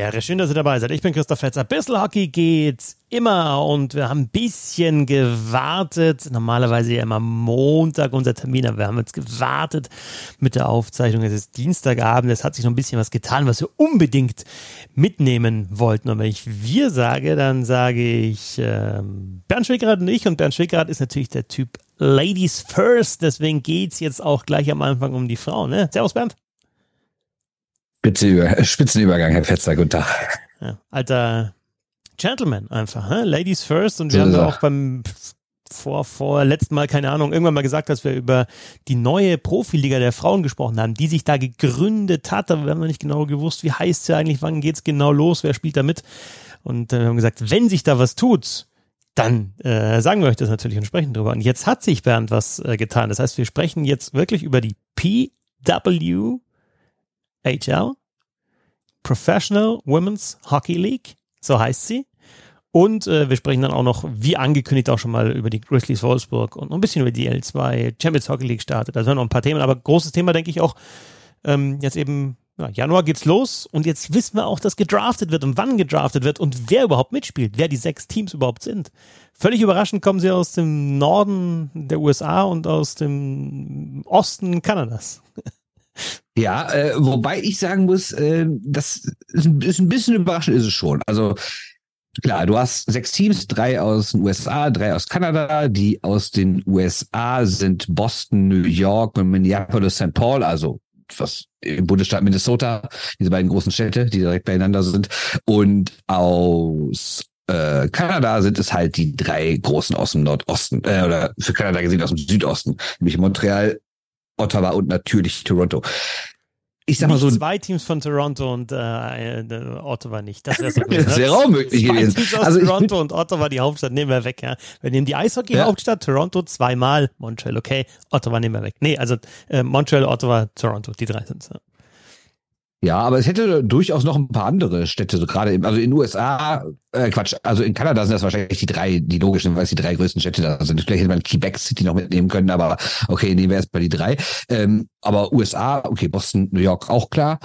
Ehre. Schön, dass ihr dabei seid. Ich bin Christoph Fetzer. Bissl Hockey geht immer und wir haben ein bisschen gewartet. Normalerweise ja immer Montag unser Termin, aber wir haben jetzt gewartet mit der Aufzeichnung. Es ist Dienstagabend. Es hat sich noch ein bisschen was getan, was wir unbedingt mitnehmen wollten. Und wenn ich wir sage, dann sage ich ähm, Bernd Schwickerath und ich. Und Bernd Schwickerath ist natürlich der Typ Ladies First. Deswegen geht's jetzt auch gleich am Anfang um die Frau. Ne? Servus Bernd. Spitzenüber Spitzenübergang, Herr Fetzer, guten Tag. Ja, alter Gentleman einfach, hä? Ladies first. Und wir so haben ja auch beim vor, vor letzten Mal, keine Ahnung, irgendwann mal gesagt, dass wir über die neue Profiliga der Frauen gesprochen haben, die sich da gegründet hat, aber wir haben noch nicht genau gewusst, wie heißt sie eigentlich, wann geht's genau los, wer spielt da mit. Und äh, wir haben gesagt, wenn sich da was tut, dann äh, sagen wir euch das natürlich und sprechen drüber. Und jetzt hat sich Bernd was äh, getan. Das heißt, wir sprechen jetzt wirklich über die PW HL, Professional Women's Hockey League, so heißt sie. Und äh, wir sprechen dann auch noch, wie angekündigt, auch schon mal über die Grizzlies Wolfsburg und ein bisschen über die L2 Champions Hockey League startet. Da sind noch ein paar Themen, aber großes Thema, denke ich auch, ähm, jetzt eben, ja, Januar geht's los und jetzt wissen wir auch, dass gedraftet wird und wann gedraftet wird und wer überhaupt mitspielt, wer die sechs Teams überhaupt sind. Völlig überraschend kommen sie aus dem Norden der USA und aus dem Osten Kanadas. Ja, äh, wobei ich sagen muss, äh, das ist ein, ist ein bisschen überraschend, ist es schon. Also Klar, du hast sechs Teams, drei aus den USA, drei aus Kanada. Die aus den USA sind Boston, New York und Minneapolis, St. Paul, also was im Bundesstaat Minnesota, diese beiden großen Städte, die direkt beieinander sind. Und aus äh, Kanada sind es halt die drei großen aus dem Nordosten, äh, oder für Kanada gesehen aus dem Südosten, nämlich Montreal, Ottawa und natürlich Toronto. Ich sag mal so. Zwei Teams von Toronto und äh, äh Ottawa nicht. Das wäre so gut. das wäre auch möglich gewesen. Teams aus also Toronto und Ottawa, die Hauptstadt, nehmen wir weg. Ja. Wir nehmen die Eishockey-Hauptstadt, ja. Toronto zweimal, Montreal, okay. Ottawa nehmen wir weg. Nee, also äh, Montreal, Ottawa, Toronto, die drei sind Ja. Ja, aber es hätte durchaus noch ein paar andere Städte, so gerade im, also in USA, äh, Quatsch, also in Kanada sind das wahrscheinlich die drei, die logischen, weil es die drei größten Städte da sind. Vielleicht hätte man Quebec City noch mitnehmen können, aber okay, nehmen wir erstmal die drei. Ähm, aber USA, okay, Boston, New York auch klar.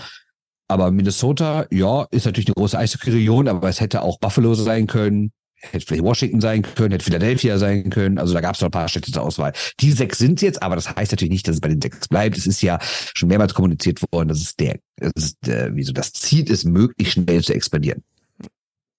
Aber Minnesota, ja, ist natürlich eine große Eishockey-Region, aber es hätte auch Buffalo sein können, hätte vielleicht Washington sein können, hätte Philadelphia sein können. Also da gab es noch ein paar Städte zur Auswahl. Die sechs sind jetzt, aber das heißt natürlich nicht, dass es bei den sechs bleibt. Es ist ja schon mehrmals kommuniziert worden, dass es der, dass es der, wie so das Ziel ist, möglichst schnell zu expandieren.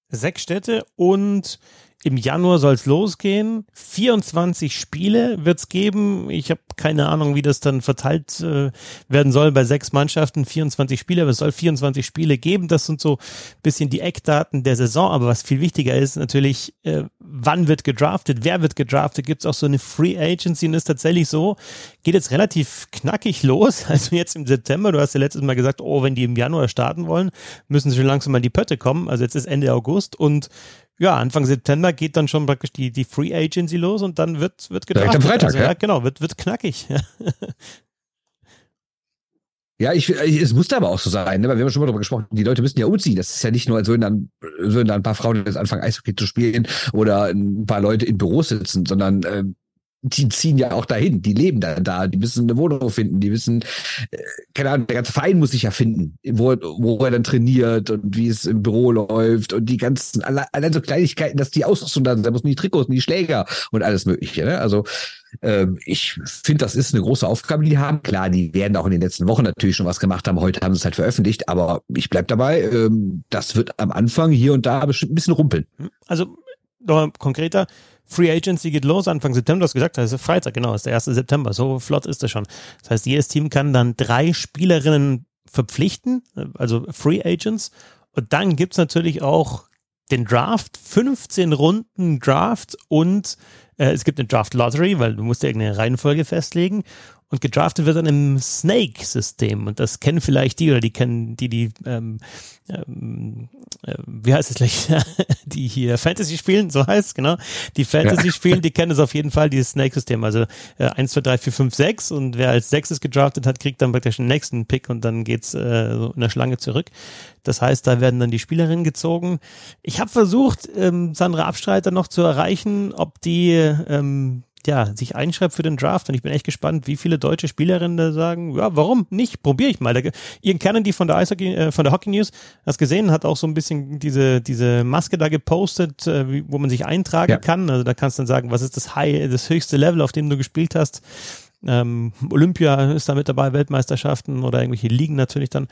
Sechs Städte und im Januar soll es losgehen. 24 Spiele wird es geben. Ich habe keine Ahnung, wie das dann verteilt äh, werden soll bei sechs Mannschaften. 24 Spiele, aber es soll 24 Spiele geben. Das sind so bisschen die Eckdaten der Saison. Aber was viel wichtiger ist natürlich, äh, wann wird gedraftet, wer wird gedraftet. Gibt es auch so eine Free Agency und ist tatsächlich so, geht jetzt relativ knackig los. Also jetzt im September, du hast ja letztes Mal gesagt, oh, wenn die im Januar starten wollen, müssen sie schon langsam mal die Pötte kommen. Also jetzt ist Ende August und ja, Anfang September geht dann schon praktisch die, die Free Agency los und dann wird, wird gedraftet. Direkt am Freitag, also, ja. Genau, wird, wird knackig. Ja. Ja, ich, es musste aber auch so sein, ne? weil wir haben schon mal darüber gesprochen, die Leute müssen ja umziehen. Das ist ja nicht nur, als würden dann, würden dann ein paar Frauen jetzt anfangen, Eishockey zu spielen oder ein paar Leute in Büros sitzen, sondern äh, die ziehen ja auch dahin, die leben dann da, die müssen eine Wohnung finden, die wissen, äh, keine Ahnung, der ganze Verein muss sich ja finden, wo, wo er dann trainiert und wie es im Büro läuft und die ganzen, allein so Kleinigkeiten, dass die Ausrüstung da sind, da müssen die Trikots die Schläger und alles mögliche. Ne? Also ähm, ich finde, das ist eine große Aufgabe, die haben. Klar, die werden auch in den letzten Wochen natürlich schon was gemacht haben. Heute haben sie es halt veröffentlicht, aber ich bleib dabei, ähm, das wird am Anfang hier und da bestimmt ein bisschen rumpeln. Also noch konkreter, Free Agency geht los Anfang September, du hast gesagt, das ist Freitag, genau, ist der 1. September, so flott ist das schon. Das heißt, jedes Team kann dann drei Spielerinnen verpflichten, also Free Agents. Und dann gibt's natürlich auch den Draft, 15 Runden Draft und äh, es gibt eine Draft Lottery, weil du musst ja irgendeine Reihenfolge festlegen und gedraftet wird dann im Snake-System. Und das kennen vielleicht die oder die kennen die, die, ähm, ähm, äh, wie heißt es gleich, die hier Fantasy spielen, so heißt es, genau. Die Fantasy spielen, die kennen es auf jeden Fall, dieses Snake-System. Also äh, 1, 2, 3, 4, 5, 6 und wer als sechstes gedraftet hat, kriegt dann praktisch den nächsten Pick und dann geht's äh, so in der Schlange zurück. Das heißt, da werden dann die Spielerinnen gezogen. Ich habe versucht, ähm, Sandra Abstreiter noch zu erreichen, ob die ähm, ja, sich einschreibt für den Draft. Und ich bin echt gespannt, wie viele deutsche Spielerinnen da sagen, ja, warum nicht? Probiere ich mal. Da, Ian Cannon, von der Eishockey, äh, von der Hockey News, hast gesehen, hat auch so ein bisschen diese, diese Maske da gepostet, äh, wie, wo man sich eintragen ja. kann. Also da kannst du dann sagen, was ist das High, das höchste Level, auf dem du gespielt hast. Ähm, Olympia ist da mit dabei, Weltmeisterschaften oder irgendwelche Ligen natürlich dann.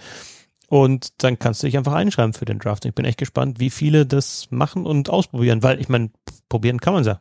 Und dann kannst du dich einfach einschreiben für den Draft. Ich bin echt gespannt, wie viele das machen und ausprobieren, weil ich meine, probieren kann man ja.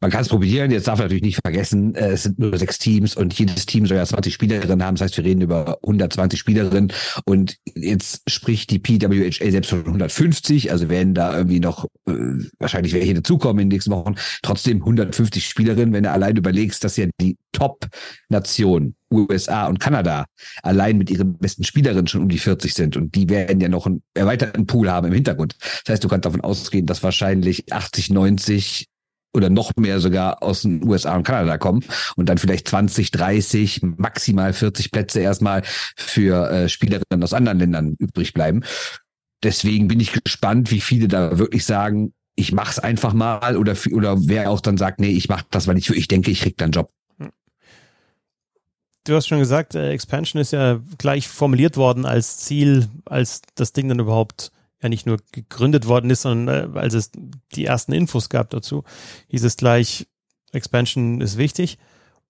Man kann es probieren, jetzt darf man natürlich nicht vergessen, äh, es sind nur sechs Teams und jedes Team soll ja 20 Spielerinnen haben. Das heißt, wir reden über 120 Spielerinnen und jetzt spricht die PWHA selbst von 150, also werden da irgendwie noch äh, wahrscheinlich welche dazukommen in den nächsten Wochen. Trotzdem 150 Spielerinnen, wenn du allein überlegst, dass ja die Top-Nation USA und Kanada allein mit ihren besten Spielerinnen schon um die 40 sind und die werden ja noch einen erweiterten Pool haben im Hintergrund. Das heißt, du kannst davon ausgehen, dass wahrscheinlich 80, 90 oder noch mehr sogar aus den USA und Kanada kommen und dann vielleicht 20, 30, maximal 40 Plätze erstmal für äh, Spielerinnen aus anderen Ländern übrig bleiben. Deswegen bin ich gespannt, wie viele da wirklich sagen, ich mach's einfach mal oder oder wer auch dann sagt, nee, ich mach das, weil ich ich denke, ich krieg dann Job. Du hast schon gesagt, äh, Expansion ist ja gleich formuliert worden als Ziel, als das Ding dann überhaupt ja nicht nur gegründet worden ist, sondern äh, als es die ersten Infos gab dazu, hieß es gleich, Expansion ist wichtig.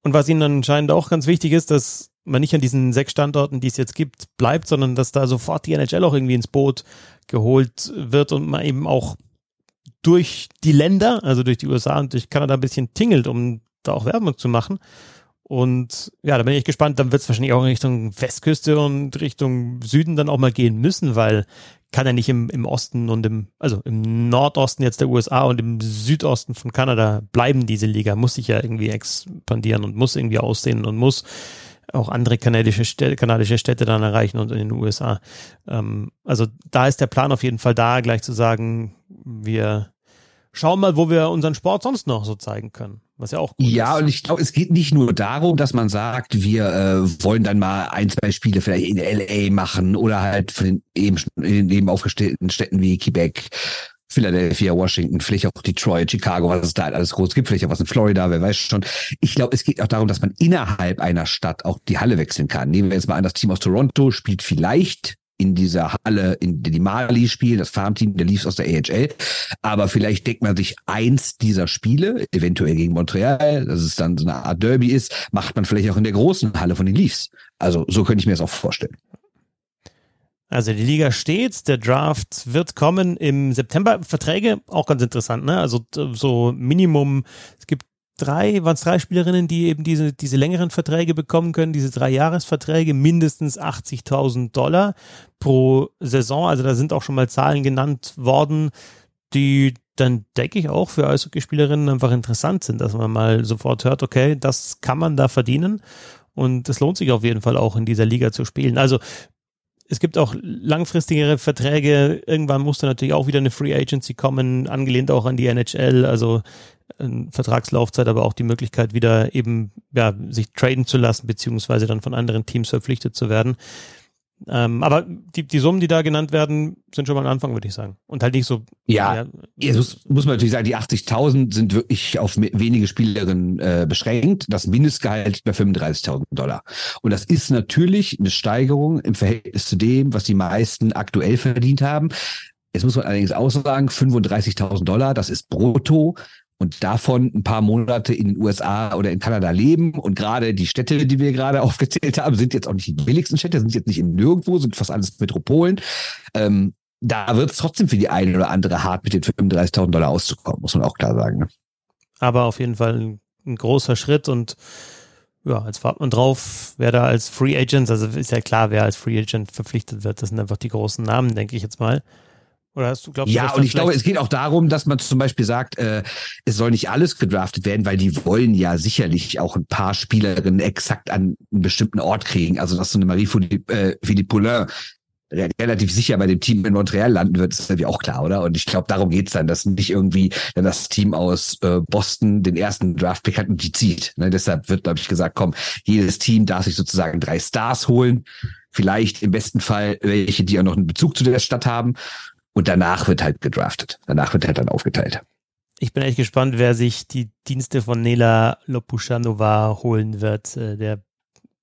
Und was ihnen anscheinend auch ganz wichtig ist, dass man nicht an diesen sechs Standorten, die es jetzt gibt, bleibt, sondern dass da sofort die NHL auch irgendwie ins Boot geholt wird und man eben auch durch die Länder, also durch die USA und durch Kanada ein bisschen tingelt, um da auch Werbung zu machen. Und ja, da bin ich gespannt. Dann wird es wahrscheinlich auch in Richtung Westküste und Richtung Süden dann auch mal gehen müssen, weil kann er nicht im, im Osten und im, also im Nordosten jetzt der USA und im Südosten von Kanada bleiben, diese Liga, muss sich ja irgendwie expandieren und muss irgendwie aussehen und muss auch andere kanadische Städte, kanadische Städte dann erreichen und in den USA. Ähm, also da ist der Plan auf jeden Fall da, gleich zu sagen, wir schauen mal, wo wir unseren Sport sonst noch so zeigen können. Was ja auch gut Ja, ist. und ich glaube, es geht nicht nur darum, dass man sagt, wir äh, wollen dann mal ein, zwei Spiele vielleicht in LA machen oder halt von den eben, in den eben aufgestellten Städten wie Quebec, Philadelphia, Washington, vielleicht auch Detroit, Chicago, was es da halt alles groß gibt, vielleicht auch was in Florida, wer weiß schon. Ich glaube, es geht auch darum, dass man innerhalb einer Stadt auch die Halle wechseln kann. Nehmen wir jetzt mal an, das Team aus Toronto spielt vielleicht in dieser Halle, in die Mali spielen, das Farmteam der Leafs aus der AHL. Aber vielleicht denkt man sich eins dieser Spiele, eventuell gegen Montreal, dass es dann so eine Art Derby ist, macht man vielleicht auch in der großen Halle von den Leafs. Also so könnte ich mir das auch vorstellen. Also die Liga steht, der Draft wird kommen im September. Verträge auch ganz interessant, ne? Also so Minimum, es gibt drei, waren es drei Spielerinnen, die eben diese, diese längeren Verträge bekommen können, diese drei Jahresverträge, mindestens 80.000 Dollar pro Saison. Also da sind auch schon mal Zahlen genannt worden, die dann denke ich auch für Eishockeyspielerinnen einfach interessant sind, dass man mal sofort hört, okay, das kann man da verdienen und es lohnt sich auf jeden Fall auch in dieser Liga zu spielen. Also es gibt auch langfristigere Verträge. Irgendwann musste natürlich auch wieder eine Free Agency kommen, angelehnt auch an die NHL. Also Vertragslaufzeit, aber auch die Möglichkeit, wieder eben ja, sich traden zu lassen, beziehungsweise dann von anderen Teams verpflichtet zu werden. Ähm, aber die, die Summen, die da genannt werden, sind schon mal ein Anfang, würde ich sagen. Und halt nicht so. Ja, ja jetzt muss, muss man natürlich sagen, die 80.000 sind wirklich auf wenige Spielerinnen äh, beschränkt. Das Mindestgehalt bei 35.000 Dollar. Und das ist natürlich eine Steigerung im Verhältnis zu dem, was die meisten aktuell verdient haben. Jetzt muss man allerdings auch sagen, 35.000 Dollar, das ist brutto und davon ein paar Monate in den USA oder in Kanada leben. Und gerade die Städte, die wir gerade aufgezählt haben, sind jetzt auch nicht die billigsten Städte, sind jetzt nicht in nirgendwo, sind fast alles Metropolen. Ähm, da wird es trotzdem für die eine oder andere hart, mit den 35.000 Dollar auszukommen, muss man auch klar sagen. Ne? Aber auf jeden Fall ein, ein großer Schritt und ja, jetzt wartet man drauf, wer da als Free Agent, also ist ja klar, wer als Free Agent verpflichtet wird. Das sind einfach die großen Namen, denke ich jetzt mal. Oder hast du, glaubst ja, und ich glaube, es geht auch darum, dass man zum Beispiel sagt, äh, es soll nicht alles gedraftet werden, weil die wollen ja sicherlich auch ein paar Spielerinnen exakt an einen bestimmten Ort kriegen. Also, dass so eine äh, Philippe Poulain relativ sicher bei dem Team in Montreal landen wird, ist irgendwie auch klar, oder? Und ich glaube, darum geht's dann, dass nicht irgendwie dann das Team aus äh, Boston den ersten Draft-Pick hat und die zieht. Ne? Deshalb wird, glaube ich, gesagt, komm, jedes Team darf sich sozusagen drei Stars holen. Vielleicht im besten Fall welche, die auch noch einen Bezug zu der Stadt haben. Und danach wird halt gedraftet. Danach wird halt dann aufgeteilt. ich bin echt gespannt, wer sich die Dienste von Nela Lopušanová holen wird. Äh, der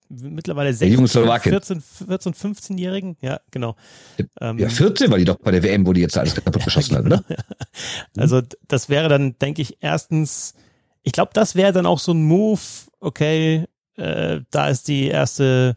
mittlerweile 16, 14, 14, 15-Jährigen. Ja, genau. Ähm, ja, 14 war die doch bei der WM, wo die jetzt alles kaputt geschossen hat, oder? Also das wäre dann, denke ich, erstens, ich glaube, das wäre dann auch so ein Move, okay, äh, da ist die erste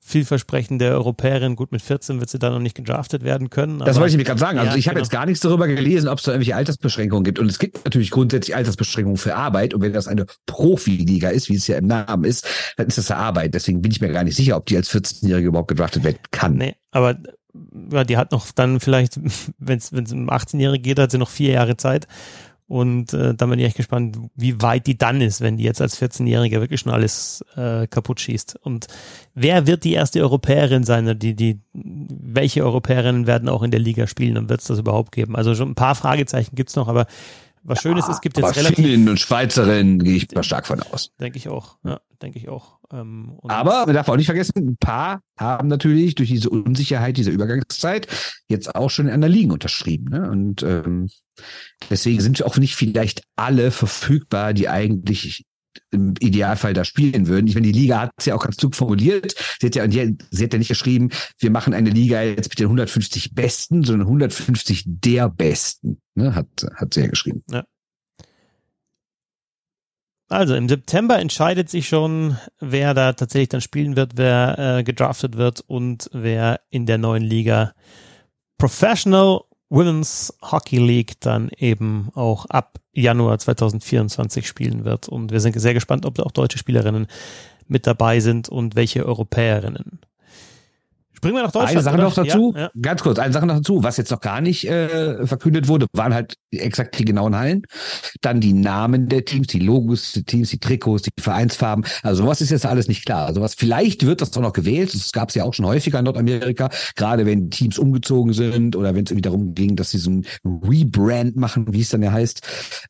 vielversprechende Europäerin. Gut, mit 14 wird sie da noch nicht gedraftet werden können. Das wollte ich mir gerade sagen. Also ja, ich habe genau. jetzt gar nichts darüber gelesen, ob es da irgendwelche Altersbeschränkungen gibt. Und es gibt natürlich grundsätzlich Altersbeschränkungen für Arbeit. Und wenn das eine Profiliga ist, wie es ja im Namen ist, dann ist das ja Arbeit. Deswegen bin ich mir gar nicht sicher, ob die als 14-Jährige überhaupt gedraftet werden kann. Nee, aber ja, die hat noch dann vielleicht, wenn es um 18-Jährige geht, hat sie noch vier Jahre Zeit. Und äh, dann bin ich echt gespannt, wie weit die dann ist, wenn die jetzt als 14-Jähriger wirklich schon alles äh, kaputt schießt. Und wer wird die erste Europäerin sein? Die, die, welche Europäerinnen werden auch in der Liga spielen und wird es das überhaupt geben? Also schon ein paar Fragezeichen gibt's noch, aber was schön ist, es gibt jetzt relativ. Finnen und Schweizerinnen gehe ich mal stark von aus. Denke ich auch, ja, denke ich auch. Ähm, Aber man darf auch nicht vergessen, ein paar haben natürlich durch diese Unsicherheit dieser Übergangszeit jetzt auch schon an der Ligen unterschrieben. Ne? Und ähm, deswegen sind auch nicht vielleicht alle verfügbar, die eigentlich im Idealfall da spielen würden. Ich meine, die Liga hat es ja auch ganz klug formuliert. Sie hat ja, sie hat ja nicht geschrieben, wir machen eine Liga jetzt mit den 150 Besten, sondern 150 der Besten. Ne? Hat, hat sie ja geschrieben. Ja. Also im September entscheidet sich schon, wer da tatsächlich dann spielen wird, wer äh, gedraftet wird und wer in der neuen Liga Professional Women's Hockey League dann eben auch ab Januar 2024 spielen wird. Und wir sind sehr gespannt, ob da auch deutsche Spielerinnen mit dabei sind und welche Europäerinnen. Springen wir nach Deutschland. Eine Sache oder? noch dazu, ja, ja. ganz kurz, eine Sache noch dazu, was jetzt noch gar nicht äh, verkündet wurde, waren halt exakt die genauen Hallen. Dann die Namen der Teams, die Logos der Teams, die Trikots, die Vereinsfarben. Also was ist jetzt alles nicht klar. Also was vielleicht wird das doch noch gewählt. Das gab es ja auch schon häufiger in Nordamerika, gerade wenn Teams umgezogen sind oder wenn es irgendwie darum ging, dass sie so ein Rebrand machen, wie es dann ja heißt.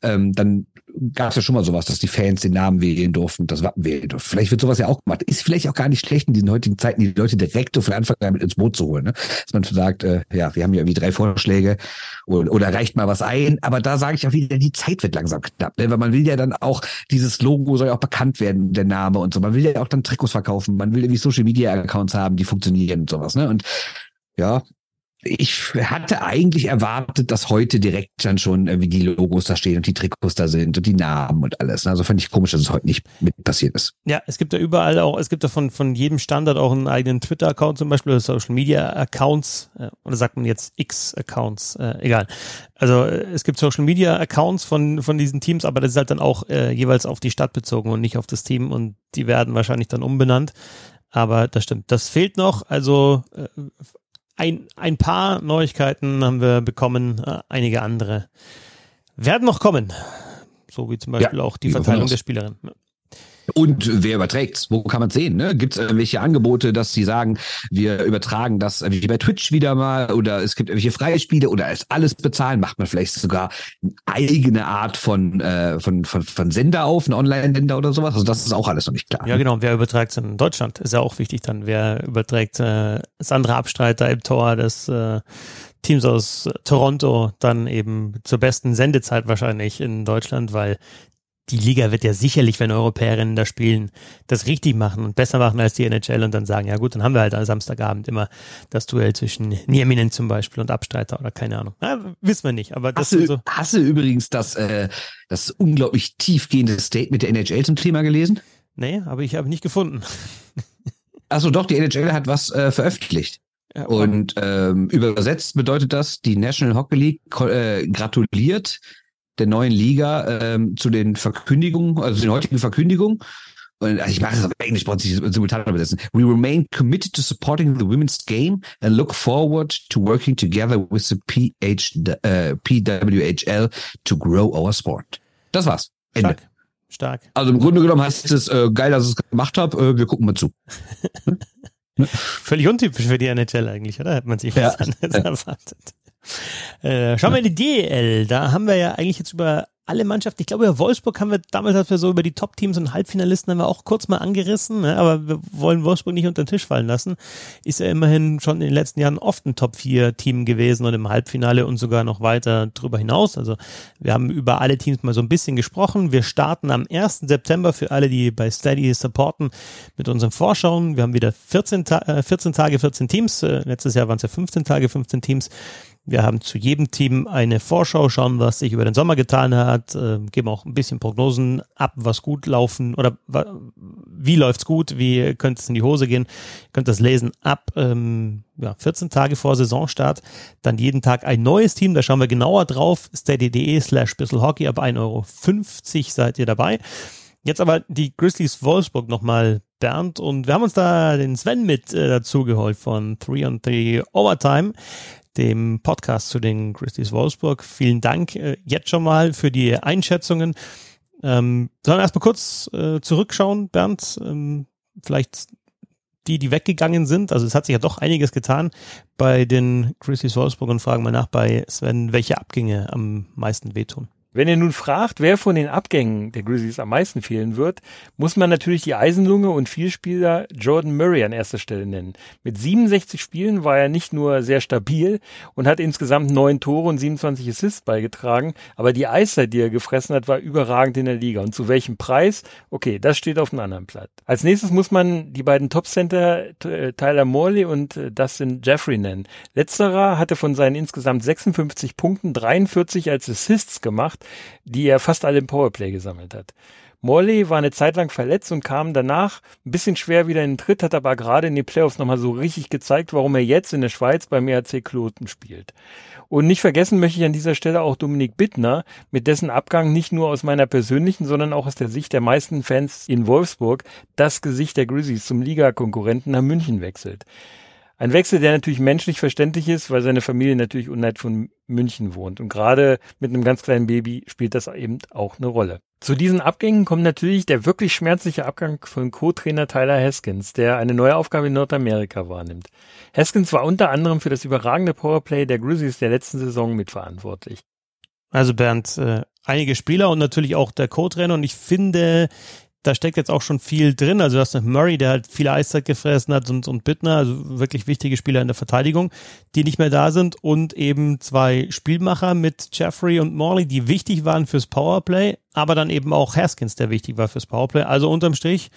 Ähm, dann gab es ja schon mal sowas, dass die Fans den Namen wählen durften, das Wappen wählen durften. Vielleicht wird sowas ja auch gemacht. Ist vielleicht auch gar nicht schlecht in diesen heutigen Zeiten, die Leute direkt von Anfang an mit ins Boot zu holen. Ne? Dass man sagt, äh, ja, wir haben ja irgendwie drei Vorschläge oder, oder reicht mal was ein. Aber da sage ich auch wieder, die Zeit wird langsam knapp. Ne? Weil man will ja dann auch, dieses Logo soll ja auch bekannt werden, der Name und so. Man will ja auch dann Trikots verkaufen. Man will irgendwie Social Media Accounts haben, die funktionieren und sowas. Ne? Und ja, ich hatte eigentlich erwartet, dass heute direkt dann schon irgendwie die Logos da stehen und die Trikots da sind und die Namen und alles. Also fand ich komisch, dass es heute nicht mit passiert ist. Ja, es gibt da überall auch, es gibt da von, von jedem Standard auch einen eigenen Twitter-Account zum Beispiel oder Social Media Accounts, äh, oder sagt man jetzt X-Accounts, äh, egal. Also äh, es gibt Social Media Accounts von, von diesen Teams, aber das ist halt dann auch äh, jeweils auf die Stadt bezogen und nicht auf das Team und die werden wahrscheinlich dann umbenannt. Aber das stimmt. Das fehlt noch. Also äh, ein, ein paar Neuigkeiten haben wir bekommen, äh, einige andere werden noch kommen. So wie zum Beispiel ja, auch die Verteilung der Spielerin. Und wer überträgt's? Wo kann man sehen? Ne? Gibt es irgendwelche Angebote, dass sie sagen, wir übertragen das wie bei Twitch wieder mal oder es gibt irgendwelche Freispiele oder ist alles bezahlen? Macht man vielleicht sogar eine eigene Art von, äh, von, von, von Sender auf, einen Online-Sender oder sowas? Also das ist auch alles noch nicht klar. Ja, genau. wer überträgt es in Deutschland? Ist ja auch wichtig dann. Wer überträgt äh, das andere Abstreiter im Tor des äh, Teams aus Toronto dann eben zur besten Sendezeit wahrscheinlich in Deutschland, weil die Liga wird ja sicherlich, wenn Europäerinnen da spielen, das richtig machen und besser machen als die NHL und dann sagen, ja gut, dann haben wir halt am Samstagabend immer das Duell zwischen Nieminen zum Beispiel und Abstreiter oder keine Ahnung. Ja, wissen wir nicht, aber das hast du, so. Hast du übrigens das, äh, das unglaublich tiefgehende Statement der NHL zum Thema gelesen? Nee, aber ich habe nicht gefunden. Achso, doch, die NHL hat was äh, veröffentlicht. Ja, und ähm, übersetzt bedeutet das, die National Hockey League äh, gratuliert der neuen Liga ähm, zu den Verkündigungen, also den heutigen Verkündigungen. Und ich mache es auf Englisch, brauche ich simultan übersetzen. We remain committed to supporting the women's game and look forward to working together with the PH, uh, PWHL to grow our sport. Das war's. Ende. Stark. Stark. Also im Grunde genommen heißt es, äh, geil, dass ich es gemacht habe, äh, wir gucken mal zu. Völlig untypisch für die NHL eigentlich, oder? Hat man sich was ja. anderes erwartet. Äh, schauen wir in die DL. Da haben wir ja eigentlich jetzt über alle Mannschaften, ich glaube, über Wolfsburg haben wir damals, als wir so über die Top-Teams und Halbfinalisten haben wir auch kurz mal angerissen, ne? aber wir wollen Wolfsburg nicht unter den Tisch fallen lassen. Ist ja immerhin schon in den letzten Jahren oft ein Top-4-Team gewesen und im Halbfinale und sogar noch weiter drüber hinaus. Also wir haben über alle Teams mal so ein bisschen gesprochen. Wir starten am 1. September für alle, die bei Steady supporten, mit unseren Vorschauen. Wir haben wieder 14, Ta 14 äh, Tage, 14 Teams. Äh, letztes Jahr waren es ja 15 Tage, 15 Teams. Wir haben zu jedem Team eine Vorschau, schauen, was sich über den Sommer getan hat, äh, geben auch ein bisschen Prognosen ab, was gut laufen oder wie läuft's gut, wie könnte es in die Hose gehen. Ihr könnt das lesen ab ähm, ja, 14 Tage vor Saisonstart. Dann jeden Tag ein neues Team, da schauen wir genauer drauf. steady.de slash Hockey, ab 1,50 Euro seid ihr dabei. Jetzt aber die Grizzlies Wolfsburg nochmal, Bernd. Und wir haben uns da den Sven mit äh, dazu geholt von 3 on 3 Overtime dem Podcast zu den Grizzlies Wolfsburg. Vielen Dank äh, jetzt schon mal für die Einschätzungen. Ähm, sollen wir erstmal kurz äh, zurückschauen, Bernd? Ähm, vielleicht die, die weggegangen sind. Also es hat sich ja doch einiges getan bei den Grizzlies Wolfsburg und fragen mal nach bei Sven, welche Abgänge am meisten wehtun. Wenn ihr nun fragt, wer von den Abgängen der Grizzlies am meisten fehlen wird, muss man natürlich die Eisenlunge und Vielspieler Jordan Murray an erster Stelle nennen. Mit 67 Spielen war er nicht nur sehr stabil und hat insgesamt neun Tore und 27 Assists beigetragen, aber die Eiszeit, die er gefressen hat, war überragend in der Liga. Und zu welchem Preis? Okay, das steht auf einem anderen Blatt. Als nächstes muss man die beiden Topcenter äh, Tyler Morley und äh, Dustin Jeffrey nennen. Letzterer hatte von seinen insgesamt 56 Punkten 43 als Assists gemacht gemacht, die er fast alle im Powerplay gesammelt hat. Morley war eine Zeit lang verletzt und kam danach ein bisschen schwer wieder in den Tritt, hat aber gerade in den Playoffs nochmal so richtig gezeigt, warum er jetzt in der Schweiz beim ERC Kloten spielt. Und nicht vergessen möchte ich an dieser Stelle auch Dominik Bittner, mit dessen Abgang nicht nur aus meiner persönlichen, sondern auch aus der Sicht der meisten Fans in Wolfsburg das Gesicht der Grizzlies zum Ligakonkurrenten nach München wechselt. Ein Wechsel, der natürlich menschlich verständlich ist, weil seine Familie natürlich unweit von München wohnt. Und gerade mit einem ganz kleinen Baby spielt das eben auch eine Rolle. Zu diesen Abgängen kommt natürlich der wirklich schmerzliche Abgang von Co-Trainer Tyler Haskins, der eine neue Aufgabe in Nordamerika wahrnimmt. Haskins war unter anderem für das überragende Powerplay der Grizzlies der letzten Saison mitverantwortlich. Also Bernd, äh, einige Spieler und natürlich auch der Co-Trainer und ich finde, da steckt jetzt auch schon viel drin. Also du hast Murray, der halt viel Eiszeit gefressen hat und, und Bittner, also wirklich wichtige Spieler in der Verteidigung, die nicht mehr da sind und eben zwei Spielmacher mit Jeffrey und Morley, die wichtig waren fürs Powerplay, aber dann eben auch Haskins, der wichtig war fürs Powerplay. Also unterm Strich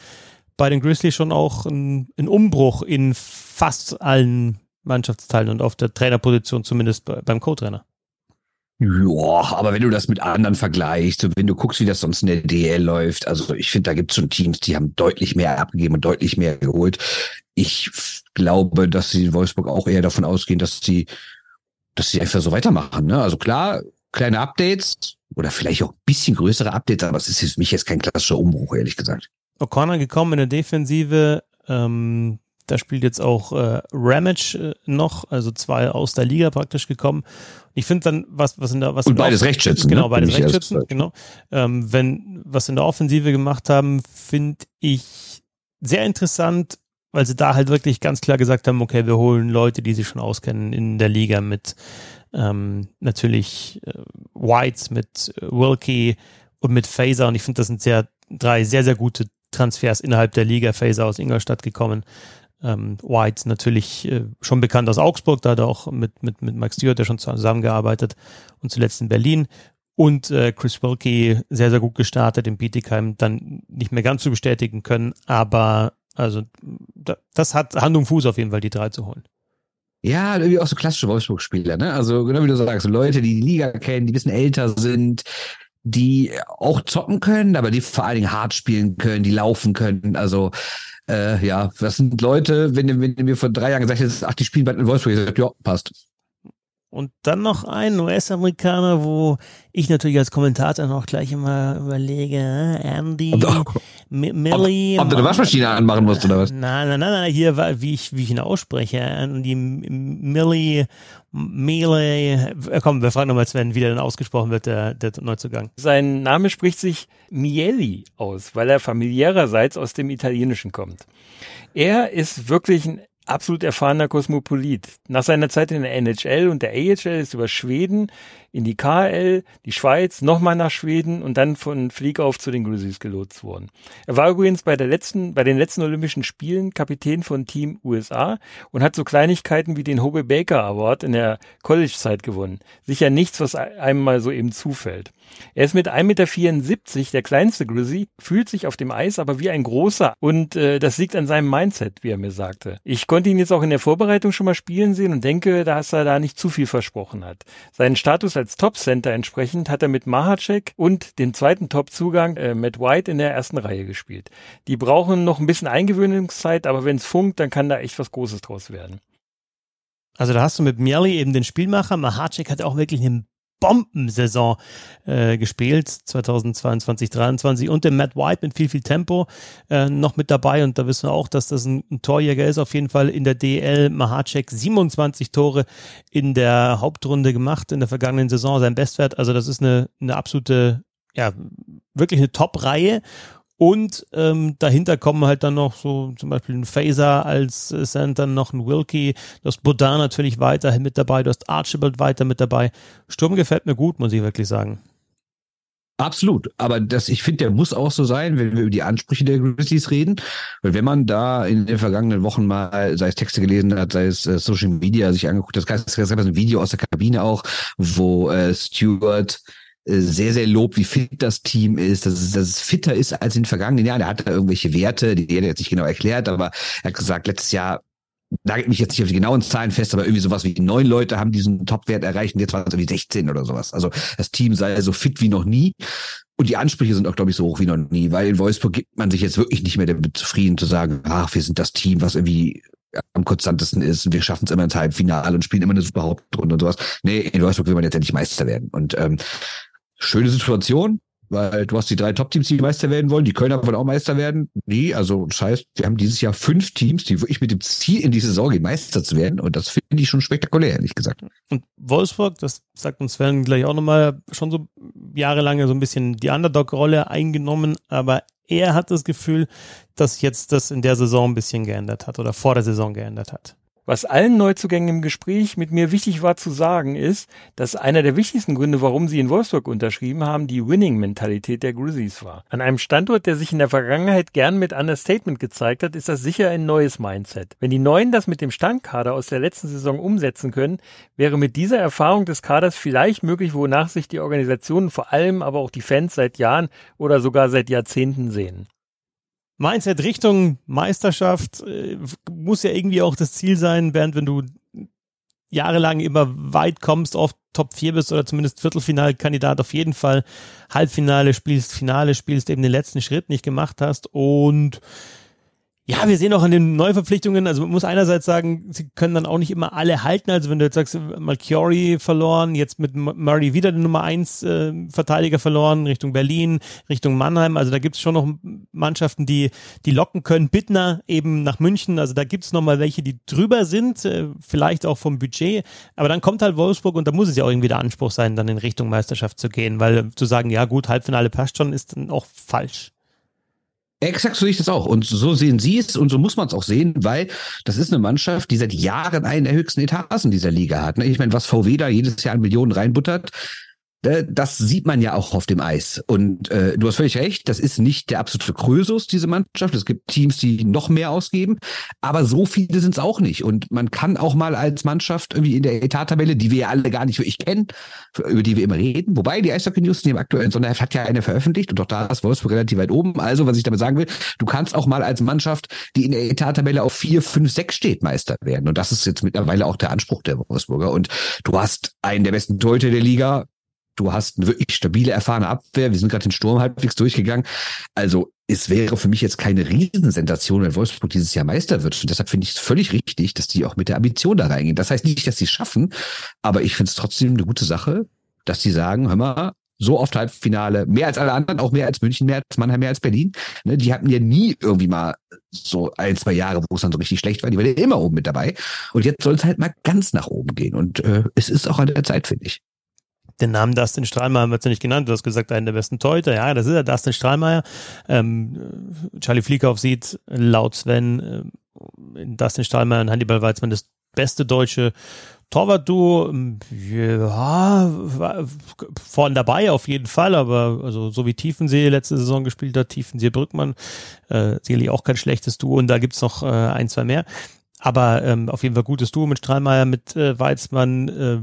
bei den Grizzlies schon auch ein, ein Umbruch in fast allen Mannschaftsteilen und auf der Trainerposition, zumindest beim Co-Trainer. Ja, aber wenn du das mit anderen vergleichst, wenn du guckst, wie das sonst in der DL läuft, also ich finde, da gibt es schon Teams, die haben deutlich mehr abgegeben und deutlich mehr geholt. Ich glaube, dass sie in Wolfsburg auch eher davon ausgehen, dass sie, dass sie einfach so weitermachen. Ne? Also klar, kleine Updates oder vielleicht auch ein bisschen größere Updates, aber es ist für mich jetzt kein klassischer Umbruch, ehrlich gesagt. O'Connor gekommen in der Defensive, ähm, da spielt jetzt auch äh, Ramage äh, noch, also zwei aus der Liga praktisch gekommen. Ich finde dann, was, was in der, was Und beides Rechtsschützen. Genau, ne? beides Rechtsschützen, genau. Ähm, wenn, was in der Offensive gemacht haben, finde ich sehr interessant, weil sie da halt wirklich ganz klar gesagt haben, okay, wir holen Leute, die sich schon auskennen in der Liga mit ähm, natürlich äh, Whites, mit äh, Wilkie und mit Phaser. Und ich finde, das sind sehr, drei sehr, sehr gute Transfers innerhalb der Liga. Phaser aus Ingolstadt gekommen. Ähm, White natürlich äh, schon bekannt aus Augsburg, da hat er auch mit, mit, mit Max Stewart ja schon zusammengearbeitet und zuletzt in Berlin. Und äh, Chris Wilkie sehr, sehr gut gestartet in Bietigheim, dann nicht mehr ganz zu bestätigen können, aber also da, das hat Hand und Fuß auf jeden Fall, die drei zu holen. Ja, irgendwie auch so klassische Wolfsburg-Spieler, ne? Also genau wie du sagst, Leute, die die Liga kennen, die ein bisschen älter sind, die auch zocken können, aber die vor allen Dingen hart spielen können, die laufen können. Also äh, ja, das sind Leute, wenn, wenn mir vor drei Jahren gesagt hättest, ach, die spielen bald in Wolfsburg, ich gesagt, ja, passt. Und dann noch ein US-Amerikaner, wo ich natürlich als Kommentator noch gleich immer überlege, äh, Andy Millie. Ob, ob du eine Waschmaschine anmachen musst oder was? Nein, nein, nein, nein, hier, wie ich, wie ich ihn ausspreche. Andy Millie, Melee. Äh, komm, wir fragen nochmal Sven, wie der dann ausgesprochen wird, der, der Neuzugang. Sein Name spricht sich Mieli aus, weil er familiärerseits aus dem Italienischen kommt. Er ist wirklich ein absolut erfahrener Kosmopolit. Nach seiner Zeit in der NHL und der AHL ist über Schweden in die KL, die Schweiz, nochmal nach Schweden und dann von Flieg auf zu den Grizzlies gelotst worden. Er war übrigens bei der letzten, bei den letzten Olympischen Spielen Kapitän von Team USA und hat so Kleinigkeiten wie den Hobie Baker Award in der College-Zeit gewonnen. Sicher nichts, was einem mal so eben zufällt. Er ist mit 1,74 Meter der kleinste Grizzly, fühlt sich auf dem Eis aber wie ein großer und äh, das liegt an seinem Mindset, wie er mir sagte. Ich konnte ihn jetzt auch in der Vorbereitung schon mal spielen sehen und denke, dass er da nicht zu viel versprochen hat. Seinen Status als Top-Center entsprechend hat er mit Mahacek und dem zweiten Top-Zugang äh, Matt White in der ersten Reihe gespielt. Die brauchen noch ein bisschen Eingewöhnungszeit, aber wenn es funkt, dann kann da echt was Großes draus werden. Also da hast du mit Mieli eben den Spielmacher. Mahacek hat auch wirklich einen Bombensaison äh, gespielt, 2022, 2023 und der Matt White mit viel, viel Tempo äh, noch mit dabei. Und da wissen wir auch, dass das ein, ein Torjäger ist, auf jeden Fall in der DL Mahacek 27 Tore in der Hauptrunde gemacht in der vergangenen Saison, sein Bestwert, also das ist eine, eine absolute, ja, wirklich eine Top-Reihe und ähm, dahinter kommen halt dann noch so zum Beispiel ein Phaser als äh, Center, noch ein Wilkie, du hast Baudin natürlich weiterhin mit dabei, du hast Archibald weiter mit dabei. Sturm gefällt mir gut, muss ich wirklich sagen. Absolut, aber das, ich finde, der muss auch so sein, wenn wir über die Ansprüche der Grizzlies reden. Weil wenn man da in den vergangenen Wochen mal, sei es Texte gelesen hat, sei es äh, Social Media sich angeguckt, das gab es ein Video aus der Kabine auch, wo äh, Stewart sehr, sehr lobt, wie fit das Team ist, dass es, dass es fitter ist als in den vergangenen Jahren. Er hatte irgendwelche Werte, die er jetzt nicht genau erklärt, aber er hat gesagt, letztes Jahr nagelt mich jetzt nicht auf die genauen Zahlen fest, aber irgendwie sowas wie neun Leute haben diesen Topwert erreicht und jetzt waren es irgendwie 16 oder sowas. Also das Team sei so fit wie noch nie. Und die Ansprüche sind auch, glaube ich, so hoch wie noch nie, weil in Wolfsburg gibt man sich jetzt wirklich nicht mehr damit zufrieden zu sagen, ach, wir sind das Team, was irgendwie am konstantesten ist und wir schaffen es immer ins Halbfinale und spielen immer eine super Hauptrunde und sowas. Nee, in Wolfsburg will man jetzt endlich Meister werden. Und ähm, schöne Situation, weil du hast die drei Top-Teams, die Meister werden wollen. Die Kölner wollen auch Meister werden. Nee, also das heißt, wir haben dieses Jahr fünf Teams, die wirklich mit dem Ziel in die Saison gehen, Meister zu werden. Und das finde ich schon spektakulär, ehrlich gesagt. Und Wolfsburg, das sagt uns Sven gleich auch nochmal, schon so jahrelang so ein bisschen die Underdog-Rolle eingenommen. Aber er hat das Gefühl, dass jetzt das in der Saison ein bisschen geändert hat oder vor der Saison geändert hat. Was allen Neuzugängen im Gespräch mit mir wichtig war zu sagen, ist, dass einer der wichtigsten Gründe, warum sie in Wolfsburg unterschrieben haben, die Winning-Mentalität der Grizzlies war. An einem Standort, der sich in der Vergangenheit gern mit Understatement gezeigt hat, ist das sicher ein neues Mindset. Wenn die Neuen das mit dem Standkader aus der letzten Saison umsetzen können, wäre mit dieser Erfahrung des Kaders vielleicht möglich, wonach sich die Organisationen, vor allem aber auch die Fans seit Jahren oder sogar seit Jahrzehnten sehen. Mindset Richtung Meisterschaft äh, muss ja irgendwie auch das Ziel sein, Bernd, wenn du jahrelang immer weit kommst, oft Top 4 bist oder zumindest Viertelfinalkandidat auf jeden Fall, Halbfinale spielst, Finale spielst, eben den letzten Schritt nicht gemacht hast und ja, wir sehen auch an den Neuverpflichtungen, also man muss einerseits sagen, sie können dann auch nicht immer alle halten. Also wenn du jetzt sagst, Malchiori verloren, jetzt mit Murray wieder den Nummer 1 äh, Verteidiger verloren, Richtung Berlin, Richtung Mannheim. Also da gibt's schon noch Mannschaften, die, die locken können. Bittner eben nach München. Also da gibt's noch mal welche, die drüber sind, äh, vielleicht auch vom Budget. Aber dann kommt halt Wolfsburg und da muss es ja auch irgendwie der Anspruch sein, dann in Richtung Meisterschaft zu gehen. Weil zu sagen, ja gut, Halbfinale passt schon, ist dann auch falsch. Exakt so sehe ich das auch. Und so sehen Sie es und so muss man es auch sehen, weil das ist eine Mannschaft, die seit Jahren einen der höchsten Etats in dieser Liga hat. Ich meine, was VW da jedes Jahr an Millionen reinbuttert, das sieht man ja auch auf dem Eis. Und äh, du hast völlig recht, das ist nicht der absolute Krösus, diese Mannschaft. Es gibt Teams, die noch mehr ausgeben, aber so viele sind es auch nicht. Und man kann auch mal als Mannschaft irgendwie in der Etat-Tabelle, die wir ja alle gar nicht wirklich kennen, über die wir immer reden, wobei die Eishockey News in dem aktuellen Sonderheft hat ja eine veröffentlicht und doch da ist Wolfsburg relativ weit oben. Also, was ich damit sagen will, du kannst auch mal als Mannschaft, die in der Etat-Tabelle auf vier, fünf, sechs steht, Meister werden. Und das ist jetzt mittlerweile auch der Anspruch der Wolfsburger. Und du hast einen der besten Torhüter der Liga, Du hast eine wirklich stabile, erfahrene Abwehr. Wir sind gerade den Sturm halbwegs durchgegangen. Also es wäre für mich jetzt keine Riesensensation, wenn Wolfsburg dieses Jahr Meister wird. Und deshalb finde ich es völlig richtig, dass die auch mit der Ambition da reingehen. Das heißt nicht, dass sie es schaffen, aber ich finde es trotzdem eine gute Sache, dass sie sagen, hör mal, so oft Halbfinale, mehr als alle anderen, auch mehr als München, mehr als Mannheim, mehr als Berlin. Ne, die hatten ja nie irgendwie mal so ein, zwei Jahre, wo es dann so richtig schlecht war. Die waren ja immer oben mit dabei. Und jetzt soll es halt mal ganz nach oben gehen. Und äh, es ist auch an der Zeit, finde ich den Namen Dustin Strahlmeier haben wir jetzt nicht genannt. Du hast gesagt, einen der besten Torhüter. Ja, das ist er, Dustin Strahlmeier. Ähm, Charlie Fliekauf sieht laut Sven äh, Dustin Strahlmeier und Hannibal Weizmann das beste deutsche Torwart-Duo, ähm, ja, vorne dabei auf jeden Fall, aber also so wie Tiefensee letzte Saison gespielt hat, Tiefensee Brückmann, äh, sicherlich auch kein schlechtes Duo und da gibt's noch äh, ein, zwei mehr. Aber ähm, auf jeden Fall gutes Duo mit Strahlmeier, mit äh, Weizmann, äh,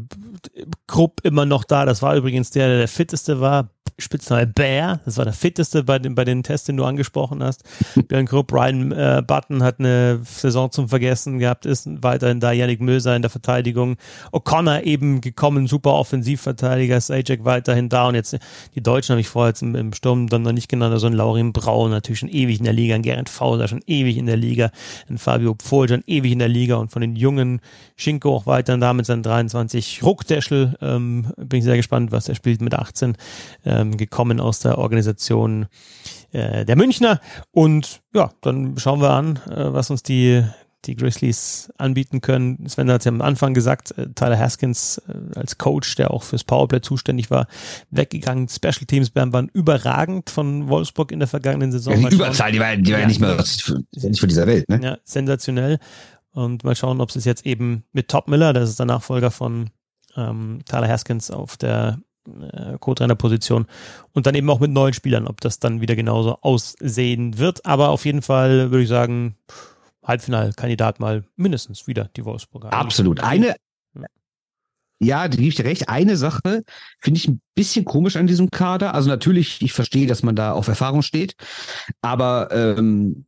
Krupp immer noch da. Das war übrigens der, der der fitteste war. Spitzname Bear, das war der fitteste bei den, bei den Tests, den du angesprochen hast. Björn Krupp, Ryan äh, Button hat eine Saison zum Vergessen gehabt, ist weiterhin da, Yannick Möser in der Verteidigung. O'Connor eben gekommen, super Offensivverteidiger, Sajak weiterhin da und jetzt die Deutschen habe ich vorher jetzt im, im Sturm dann noch nicht genannt, also ein Laurin Braun natürlich schon ewig in der Liga, ein Gerrit Fauser schon ewig in der Liga, ein Fabio Pfohl schon ewig in der Liga und von den jungen Schinko auch weiterhin da mit seinen 23 Ruckdeschel, ähm, bin ich sehr gespannt, was er spielt mit 18. Ähm, ähm, gekommen aus der Organisation äh, der Münchner. Und ja, dann schauen wir an, äh, was uns die, die Grizzlies anbieten können. Sven hat es ja am Anfang gesagt, äh, Tyler Haskins äh, als Coach, der auch fürs Powerplay zuständig war, weggegangen. Special Teams waren überragend von Wolfsburg in der vergangenen Saison. Ja, die Überzahl, die war, die war ja, nicht mehr nicht von dieser Welt. Ne? Ja, sensationell. Und mal schauen, ob es jetzt eben mit Top Miller, das ist der Nachfolger von ähm, Tyler Haskins auf der äh, Co-Trainer-Position und dann eben auch mit neuen Spielern, ob das dann wieder genauso aussehen wird. Aber auf jeden Fall würde ich sagen, Halbfinalkandidat mal mindestens wieder die Wolfsburger. Absolut. Eine, ja, da gebe ich dir recht. Eine Sache finde ich ein bisschen komisch an diesem Kader. Also natürlich, ich verstehe, dass man da auf Erfahrung steht, aber ähm,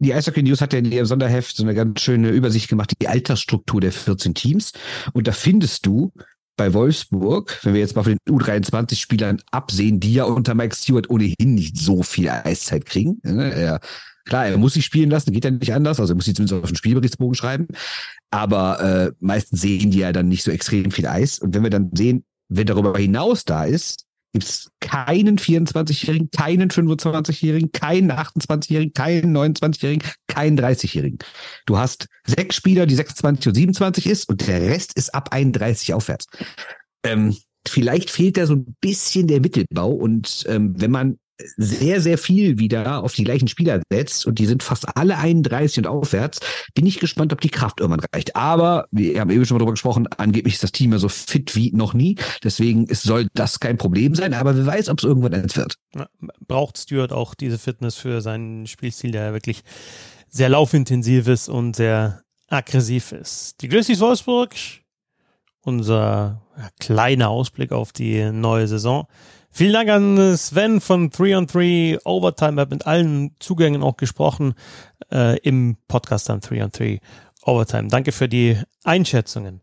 die Eishockey News hat ja in ihrem Sonderheft so eine ganz schöne Übersicht gemacht, die Altersstruktur der 14 Teams. Und da findest du bei Wolfsburg, wenn wir jetzt mal von den U23-Spielern absehen, die ja unter Mike Stewart ohnehin nicht so viel Eiszeit kriegen. Ne? Er, klar, er muss sich spielen lassen, geht ja nicht anders, also er muss sich zumindest auf den Spielberichtsbogen schreiben. Aber äh, meistens sehen die ja dann nicht so extrem viel Eis. Und wenn wir dann sehen, wer darüber hinaus da ist, gibt es keinen 24-Jährigen, keinen 25-Jährigen, keinen 28-Jährigen, keinen 29-Jährigen, keinen 30-Jährigen. Du hast sechs Spieler, die 26 und 27 ist und der Rest ist ab 31 aufwärts. Ähm, vielleicht fehlt da so ein bisschen der Mittelbau und ähm, wenn man sehr, sehr viel wieder auf die gleichen Spieler setzt und die sind fast alle 31 und aufwärts, bin ich gespannt, ob die Kraft irgendwann reicht. Aber wir haben eben schon mal drüber gesprochen, angeblich ist das Team ja so fit wie noch nie. Deswegen ist, soll das kein Problem sein, aber wer weiß, ob es irgendwann eins wird. Braucht Stuart auch diese Fitness für seinen Spielstil, der wirklich sehr laufintensiv ist und sehr aggressiv ist. Die Grizzlies Wolfsburg, unser kleiner Ausblick auf die neue Saison. Vielen Dank an Sven von 3 on 3 Overtime. Er hat mit allen Zugängen auch gesprochen äh, im Podcast an 3 on 3 Overtime. Danke für die Einschätzungen.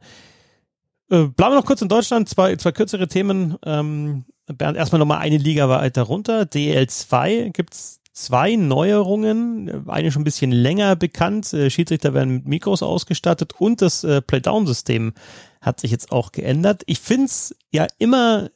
Äh, bleiben wir noch kurz in Deutschland. Zwei, zwei kürzere Themen. Ähm, Bernd, erstmal nochmal eine Liga weiter runter. DL2 gibt's zwei Neuerungen, eine schon ein bisschen länger bekannt. Äh, Schiedsrichter werden mit Mikros ausgestattet und das äh, Playdown-System hat sich jetzt auch geändert. Ich find's ja immer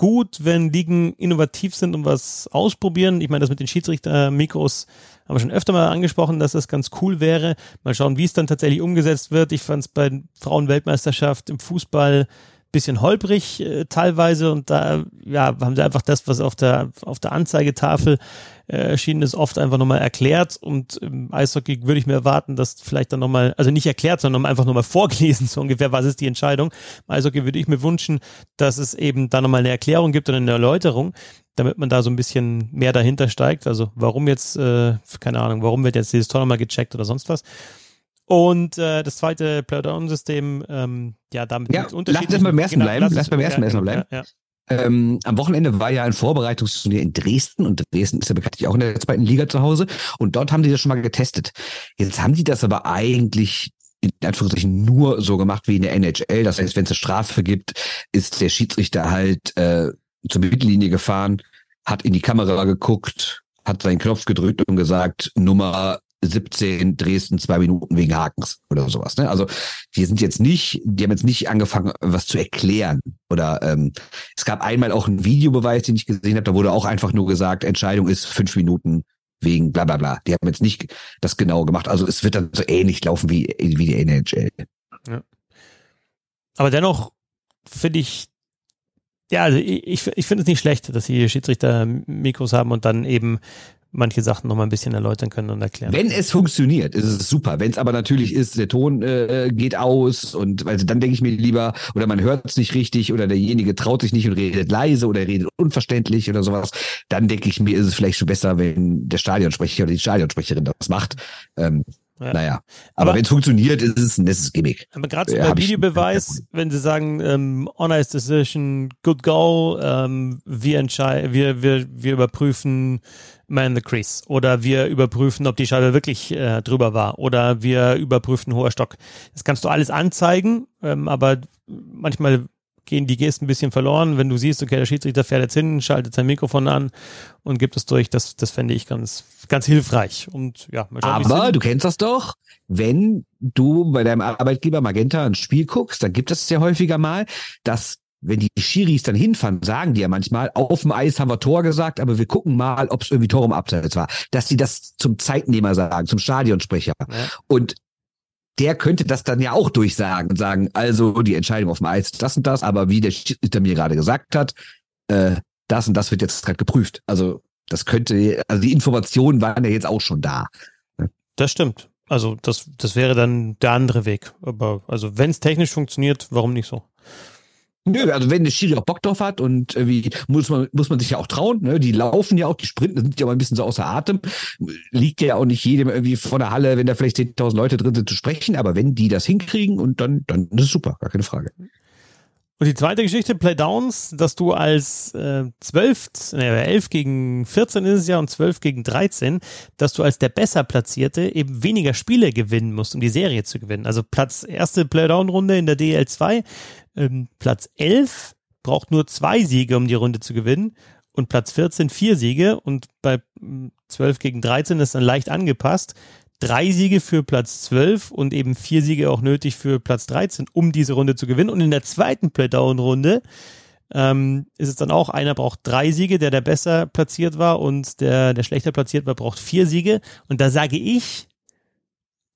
gut, wenn Ligen innovativ sind und was ausprobieren. Ich meine, das mit den Schiedsrichter-Mikros haben wir schon öfter mal angesprochen, dass das ganz cool wäre. Mal schauen, wie es dann tatsächlich umgesetzt wird. Ich fand es bei Frauenweltmeisterschaft im Fußball bisschen holprig äh, teilweise und da ja haben sie einfach das, was auf der auf der Anzeigetafel äh, erschienen ist, oft einfach nochmal erklärt und im Eishockey würde ich mir erwarten, dass vielleicht dann nochmal, also nicht erklärt, sondern einfach nochmal vorgelesen, so ungefähr, was ist die Entscheidung. Im Eishockey würde ich mir wünschen, dass es eben da nochmal eine Erklärung gibt und eine Erläuterung, damit man da so ein bisschen mehr dahinter steigt. Also warum jetzt, äh, keine Ahnung, warum wird jetzt dieses Tor nochmal gecheckt oder sonst was. Und äh, das zweite Playdown-System, ähm, ja, damit ja, lass das beim ersten genau, bleiben. Lass, lass beim ersten ja, erstmal bleiben. Ja, ja. Ähm, am Wochenende war ja ein Vorbereitungsturnier in Dresden und Dresden ist ja bekanntlich auch in der zweiten Liga zu Hause und dort haben die das schon mal getestet. Jetzt haben die das aber eigentlich in Anführungszeichen nur so gemacht wie in der NHL. Das heißt, wenn es eine Strafe gibt, ist der Schiedsrichter halt äh, zur Mittellinie gefahren, hat in die Kamera geguckt, hat seinen Knopf gedrückt und gesagt, Nummer 17 Dresden zwei Minuten wegen Hakens oder sowas. Ne? Also die sind jetzt nicht, die haben jetzt nicht angefangen, was zu erklären. Oder ähm, es gab einmal auch einen Videobeweis, den ich gesehen habe, da wurde auch einfach nur gesagt, Entscheidung ist fünf Minuten wegen bla bla bla. Die haben jetzt nicht das genau gemacht. Also es wird dann so ähnlich laufen wie, wie die NHL. Ja. Aber dennoch finde ich, ja, also ich, ich finde es nicht schlecht, dass die Schiedsrichter Mikros haben und dann eben manche Sachen noch mal ein bisschen erläutern können und erklären. Wenn es funktioniert, ist es super. Wenn es aber natürlich ist, der Ton äh, geht aus und also dann denke ich mir lieber, oder man hört es nicht richtig oder derjenige traut sich nicht und redet leise oder redet unverständlich oder sowas, dann denke ich mir, ist es vielleicht schon besser, wenn der Stadionsprecher oder die Stadionsprecherin das macht. Ähm, ja. Naja, aber, aber wenn es funktioniert, ist es ein nettes Gimmick. Aber gerade ja, bei Videobeweis, wenn sie sagen, ähm, honest decision, good goal, ähm, wir entscheiden, wir, wir, wir überprüfen Man in the Crease oder wir überprüfen, ob die Scheibe wirklich äh, drüber war oder wir überprüfen hoher Stock. Das kannst du alles anzeigen, ähm, aber manchmal gehen die Gesten ein bisschen verloren. Wenn du siehst, okay, der Schiedsrichter fährt jetzt hin, schaltet sein Mikrofon an und gibt es durch, das, das fände ich ganz, ganz hilfreich. Und ja, Aber du kennst das doch, wenn du bei deinem Arbeitgeber Magenta ein Spiel guckst, dann gibt es ja häufiger mal, dass wenn die Schiris dann hinfahren, sagen die ja manchmal, auf dem Eis haben wir Tor gesagt, aber wir gucken mal, ob es irgendwie Tor im Abseits war. Dass sie das zum Zeitnehmer sagen, zum Stadionsprecher. Ja. Und der könnte das dann ja auch durchsagen und sagen, also die Entscheidung auf dem Eis ist das und das, aber wie der Schiedsrichter mir gerade gesagt hat, äh, das und das wird jetzt gerade geprüft. Also das könnte, also die Informationen waren ja jetzt auch schon da. Das stimmt. Also das, das wäre dann der andere Weg. Aber also wenn es technisch funktioniert, warum nicht so? Nö, also wenn der Schiri auch Bock drauf hat und irgendwie muss man, muss man sich ja auch trauen, ne? Die laufen ja auch, die sprinten, sind ja mal ein bisschen so außer Atem. Liegt ja auch nicht jedem irgendwie vor der Halle, wenn da vielleicht 10.000 Leute drin sind, zu sprechen, aber wenn die das hinkriegen und dann, dann ist es super, gar keine Frage. Und die zweite Geschichte, Playdowns, dass du als äh, 12, äh, 11 gegen 14 ist es ja und 12 gegen 13, dass du als der besser Platzierte eben weniger Spiele gewinnen musst, um die Serie zu gewinnen. Also Platz, erste Playdown-Runde in der DL2, ähm, Platz 11 braucht nur zwei Siege, um die Runde zu gewinnen und Platz 14 vier Siege und bei 12 gegen 13 ist dann leicht angepasst drei Siege für Platz 12 und eben vier Siege auch nötig für Platz 13, um diese Runde zu gewinnen. Und in der zweiten Playdown-Runde ähm, ist es dann auch, einer braucht drei Siege, der der besser platziert war und der, der schlechter platziert war, braucht vier Siege. Und da sage ich,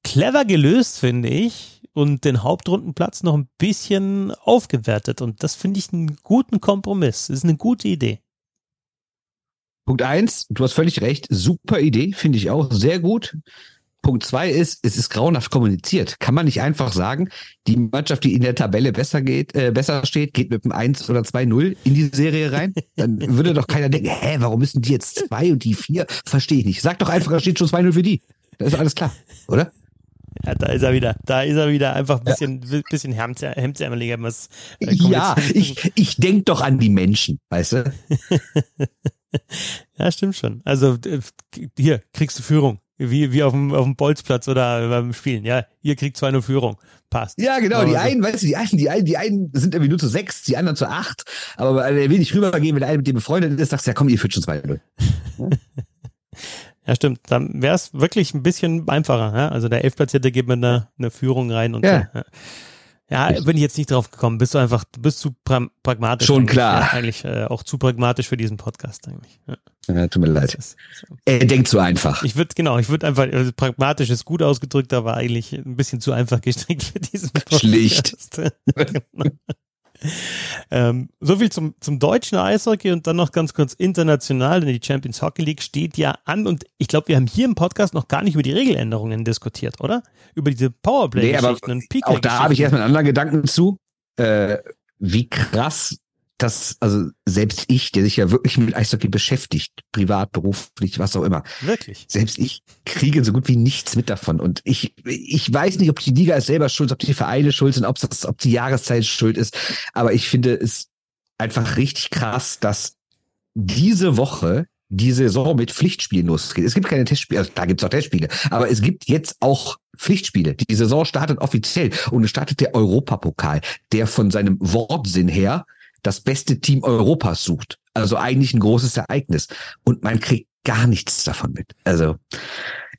clever gelöst, finde ich, und den Hauptrundenplatz noch ein bisschen aufgewertet. Und das finde ich einen guten Kompromiss. Das ist eine gute Idee. Punkt eins, du hast völlig recht. Super Idee, finde ich auch. Sehr gut. Punkt zwei ist, es ist grauenhaft kommuniziert. Kann man nicht einfach sagen, die Mannschaft, die in der Tabelle besser geht, äh, besser steht, geht mit einem 1 oder 2-0 in die Serie rein? Dann würde doch keiner denken, hä, warum müssen die jetzt zwei und die vier? Verstehe ich nicht. Sag doch einfach, da steht schon 2-0 für die. Da ist alles klar, oder? Ja, da ist er wieder. Da ist er wieder. Einfach ein bisschen, ja. bisschen Hemdsärmeliger. Was, äh, ja, ich, ich denk doch an die Menschen, weißt du? ja, stimmt schon. Also hier kriegst du Führung. Wie, wie auf dem, auf dem Bolzplatz oder beim Spielen. Ja, ihr kriegt zwar eine Führung. Passt. Ja, genau. Aber die so. einen, weißt du, die einen, die einen, die einen sind irgendwie nur zu sechs, die anderen zu acht. Aber er will nicht rübergehen, wenn der eine mit dem befreundet ist, sagst du, ja komm, ihr führt schon zwei 0 Ja, stimmt. Dann wäre es wirklich ein bisschen einfacher. Ja? Also der Elfplatzierte geht mit einer, einer Führung rein und ja. ja. Ja, bin ich jetzt nicht drauf gekommen. Bist du einfach, du bist zu pra pragmatisch. Schon klar. Ja, eigentlich äh, auch zu pragmatisch für diesen Podcast eigentlich. Ja. Ja, tut mir leid. Ist, so. Er denkt zu einfach. Ich würde, genau, ich würde einfach, also pragmatisch ist gut ausgedrückt, aber eigentlich ein bisschen zu einfach gestrickt für diesen Podcast. Schlicht. genau. Ähm, so viel zum, zum deutschen Eishockey und dann noch ganz kurz international, denn die Champions Hockey League steht ja an und ich glaube, wir haben hier im Podcast noch gar nicht über die Regeländerungen diskutiert, oder? Über diese Powerplay-Geschichten nee, und PK Auch da habe ich erstmal einen anderen Gedanken zu. Äh, wie krass dass, also selbst ich, der sich ja wirklich mit Eishockey beschäftigt, privat, beruflich, was auch immer. Wirklich? Selbst ich kriege so gut wie nichts mit davon. Und ich, ich weiß nicht, ob die Liga ist selber schuld, ob die Vereine schuld sind, ob das, ob die Jahreszeit schuld ist. Aber ich finde es einfach richtig krass, dass diese Woche die Saison mit Pflichtspielen losgeht. Es gibt keine Testspiele, also da gibt es auch Testspiele, aber es gibt jetzt auch Pflichtspiele. Die Saison startet offiziell und es startet der Europapokal, der von seinem Wortsinn her das beste Team Europas sucht. Also eigentlich ein großes Ereignis. Und man kriegt gar nichts davon mit. Also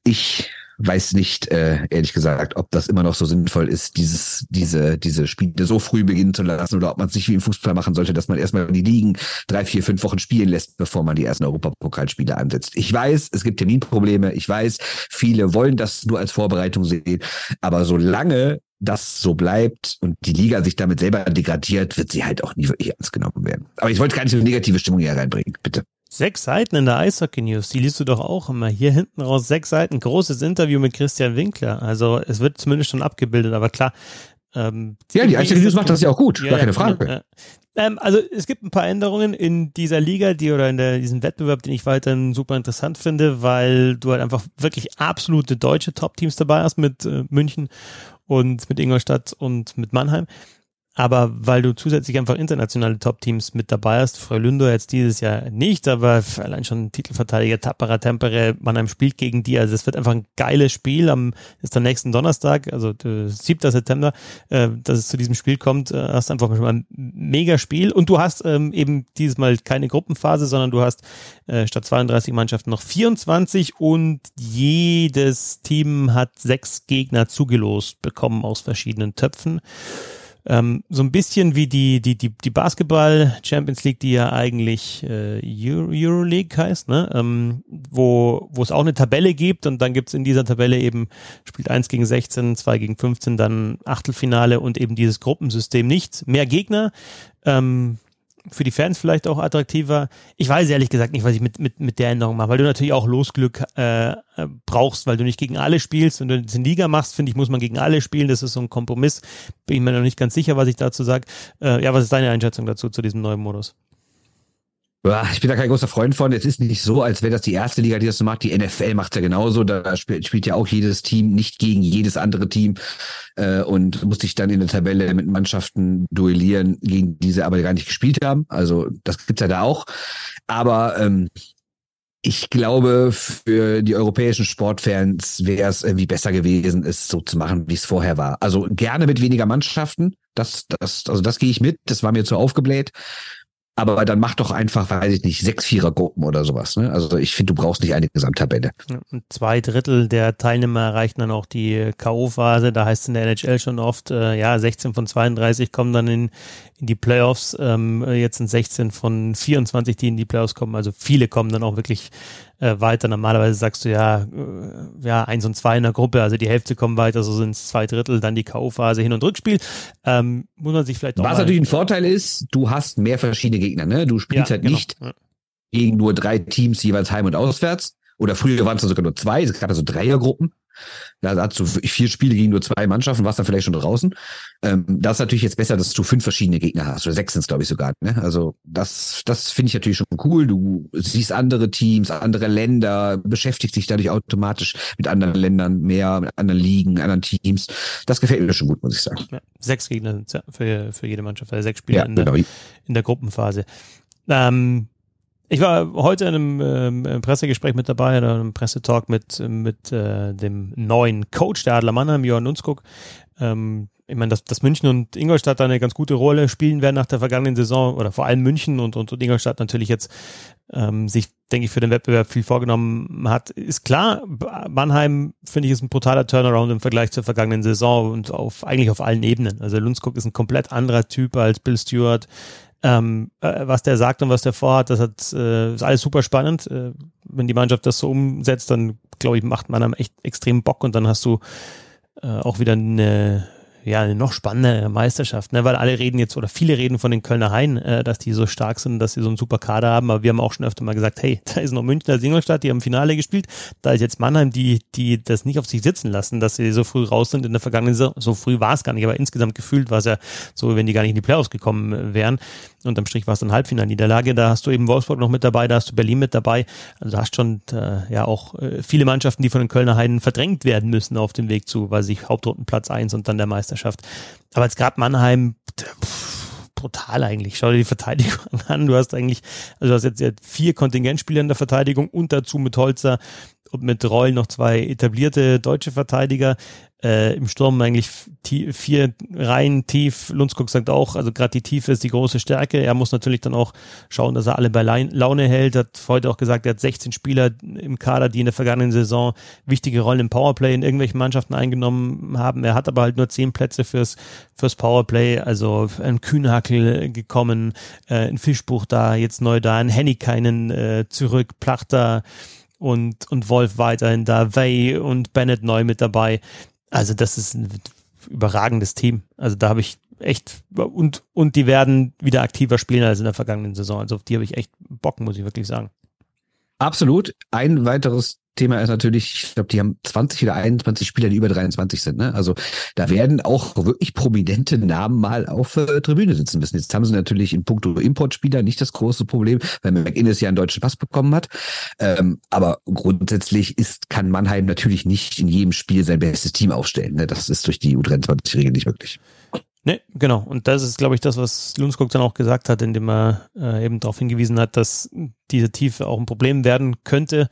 ich weiß nicht, äh, ehrlich gesagt, ob das immer noch so sinnvoll ist, dieses, diese, diese Spiele so früh beginnen zu lassen oder ob man es nicht wie im Fußball machen sollte, dass man erstmal die Ligen drei, vier, fünf Wochen spielen lässt, bevor man die ersten Europapokalspiele ansetzt. Ich weiß, es gibt Terminprobleme. Ich weiß, viele wollen das nur als Vorbereitung sehen. Aber solange das so bleibt und die Liga sich damit selber degradiert, wird sie halt auch nie wirklich ernst genommen werden. Aber ich wollte gar nicht so eine negative Stimmung hier reinbringen, bitte. Sechs Seiten in der Eishockey News, die liest du doch auch immer. Hier hinten raus sechs Seiten, großes Interview mit Christian Winkler. Also es wird zumindest schon abgebildet, aber klar. Ähm, ja, die Eishockey News macht das ja auch gut, ja, gar keine Frage. Ja, ähm, also es gibt ein paar Änderungen in dieser Liga, die oder in der, diesem Wettbewerb, den ich weiterhin super interessant finde, weil du halt einfach wirklich absolute deutsche Top-Teams dabei hast mit äh, München und mit Ingolstadt und mit Mannheim. Aber weil du zusätzlich einfach internationale Top-Teams mit dabei hast, Frölunda jetzt dieses Jahr nicht, aber allein schon Titelverteidiger Tappara Tempere, Mannheim spielt gegen die, also es wird einfach ein geiles Spiel am, ist der nächsten Donnerstag, also 7. September, äh, dass es zu diesem Spiel kommt, äh, hast einfach schon mal ein Mega-Spiel und du hast ähm, eben dieses Mal keine Gruppenphase, sondern du hast äh, statt 32 Mannschaften noch 24 und jedes Team hat sechs Gegner zugelost bekommen aus verschiedenen Töpfen. Ähm, so ein bisschen wie die, die, die, die Basketball Champions League, die ja eigentlich äh, Euro, Euroleague heißt, ne? Ähm, wo, wo es auch eine Tabelle gibt und dann gibt's in dieser Tabelle eben, spielt eins gegen 16, zwei gegen 15, dann Achtelfinale und eben dieses Gruppensystem nicht. Mehr Gegner, ähm, für die Fans vielleicht auch attraktiver. Ich weiß ehrlich gesagt nicht, was ich mit, mit, mit der Änderung mache, weil du natürlich auch Losglück äh, brauchst, weil du nicht gegen alle spielst. Wenn du das in Liga machst, finde ich, muss man gegen alle spielen. Das ist so ein Kompromiss. Bin ich mir noch nicht ganz sicher, was ich dazu sage. Äh, ja, was ist deine Einschätzung dazu, zu diesem neuen Modus? Ich bin da kein großer Freund von. Es ist nicht so, als wäre das die erste Liga, die das so macht. Die NFL macht ja genauso. Da spielt, ja auch jedes Team nicht gegen jedes andere Team äh, und muss sich dann in der Tabelle mit Mannschaften duellieren, gegen diese aber gar nicht gespielt haben. Also das gibt's ja da auch. Aber ähm, ich glaube, für die europäischen Sportfans wäre es irgendwie besser gewesen, es so zu machen, wie es vorher war. Also gerne mit weniger Mannschaften. Das, das, also das gehe ich mit. Das war mir zu aufgebläht. Aber dann mach doch einfach, weiß ich nicht, sechs Vierergruppen oder sowas. Ne? Also ich finde, du brauchst nicht eine Gesamttabelle. Zwei Drittel der Teilnehmer erreichen dann auch die K.O.-Phase. Da heißt es in der NHL schon oft, äh, ja, 16 von 32 kommen dann in, in die Playoffs. Ähm, jetzt sind 16 von 24, die in die Playoffs kommen. Also viele kommen dann auch wirklich äh, weiter. Normalerweise sagst du ja, äh, ja, eins und zwei in der Gruppe, also die Hälfte kommen weiter, so sind es zwei Drittel, dann die K.O.-Phase, Hin- und Rückspiel. Ähm, muss man sich vielleicht Was natürlich ein Vorteil ist, du hast mehr verschiedene Gegner, ne? Du spielst ja, halt genau. nicht gegen nur drei Teams jeweils heim und auswärts. Oder früher waren es sogar nur zwei, es gab also Dreiergruppen. Da hast du vier Spiele gegen nur zwei Mannschaften, warst dann vielleicht schon draußen. Ähm, das ist natürlich jetzt besser, dass du fünf verschiedene Gegner hast, oder sechs sind glaube ich, sogar. Ne? Also das, das finde ich natürlich schon cool. Du siehst andere Teams, andere Länder, beschäftigst dich dadurch automatisch mit anderen Ländern mehr, mit anderen Ligen, anderen Teams. Das gefällt mir schon gut, muss ich sagen. Ja, sechs Gegner für, für jede Mannschaft, also sechs Spiele ja, in, der, genau. in der Gruppenphase. Ähm, ich war heute in einem äh, Pressegespräch mit dabei, oder einem Pressetalk mit, mit äh, dem neuen Coach der Adler Mannheim, Johann Unskog. Ähm, ich meine, dass, dass München und Ingolstadt da eine ganz gute Rolle spielen werden nach der vergangenen Saison oder vor allem München und, und, und Ingolstadt natürlich jetzt ähm, sich, denke ich, für den Wettbewerb viel vorgenommen hat, ist klar. Mannheim, finde ich, ist ein brutaler Turnaround im Vergleich zur vergangenen Saison und auf eigentlich auf allen Ebenen. Also Lundskog ist ein komplett anderer Typ als Bill Stewart, ähm, äh, was der sagt und was der vorhat, das hat, äh, ist alles super spannend. Äh, wenn die Mannschaft das so umsetzt, dann glaube ich, macht man einem echt extrem Bock und dann hast du äh, auch wieder eine, ja, eine noch spannende Meisterschaft, ne? weil alle reden jetzt oder viele reden von den Kölner Haien, äh, dass die so stark sind, dass sie so einen super Kader haben, aber wir haben auch schon öfter mal gesagt, hey, da ist noch Münchner Singolstadt, die haben Finale gespielt, da ist jetzt Mannheim, die, die das nicht auf sich sitzen lassen, dass sie so früh raus sind in der vergangenen Saison, so früh war es gar nicht, aber insgesamt gefühlt war es ja so, wenn die gar nicht in die Playoffs gekommen wären. Unterm Strich war es dann Halbfinalniederlage. Da hast du eben Wolfsburg noch mit dabei, da hast du Berlin mit dabei. Also hast schon äh, ja auch äh, viele Mannschaften, die von den Kölner Heiden verdrängt werden müssen auf dem Weg zu, weil sich Hauptrundenplatz eins und dann der Meisterschaft. Aber jetzt gerade Mannheim, pff, brutal eigentlich. Schau dir die Verteidigung an. Du hast eigentlich, also du hast jetzt vier Kontingentspieler in der Verteidigung und dazu mit Holzer und mit Reul noch zwei etablierte deutsche Verteidiger äh, im Sturm eigentlich vier Reihen tief. Lundskog sagt auch, also gerade die Tiefe ist die große Stärke. Er muss natürlich dann auch schauen, dass er alle bei Laune hält. Hat heute auch gesagt, er hat 16 Spieler im Kader, die in der vergangenen Saison wichtige Rollen im Powerplay in irgendwelchen Mannschaften eingenommen haben. Er hat aber halt nur zehn Plätze fürs, fürs Powerplay. Also ein Kühnhackel gekommen, äh, ein Fischbuch da, jetzt neu da, ein Hennikainen äh, zurück, Plachter und, und Wolf weiterhin da, Way und Bennett neu mit dabei. Also das ist ein überragendes Team. Also da habe ich echt und und die werden wieder aktiver spielen als in der vergangenen Saison. Also auf die habe ich echt Bock, muss ich wirklich sagen. Absolut. Ein weiteres Thema ist natürlich, ich glaube, die haben 20 oder 21 Spieler, die über 23 sind. Ne? Also da werden auch wirklich prominente Namen mal auf äh, Tribüne sitzen müssen. Jetzt haben sie natürlich in puncto Importspieler nicht das große Problem, weil McInnes ja einen deutschen Pass bekommen hat. Ähm, aber grundsätzlich ist, kann Mannheim natürlich nicht in jedem Spiel sein bestes Team aufstellen. Ne? Das ist durch die U23-Regel nicht möglich. Ne, genau. Und das ist, glaube ich, das, was Lundskog dann auch gesagt hat, indem er äh, eben darauf hingewiesen hat, dass diese Tiefe auch ein Problem werden könnte.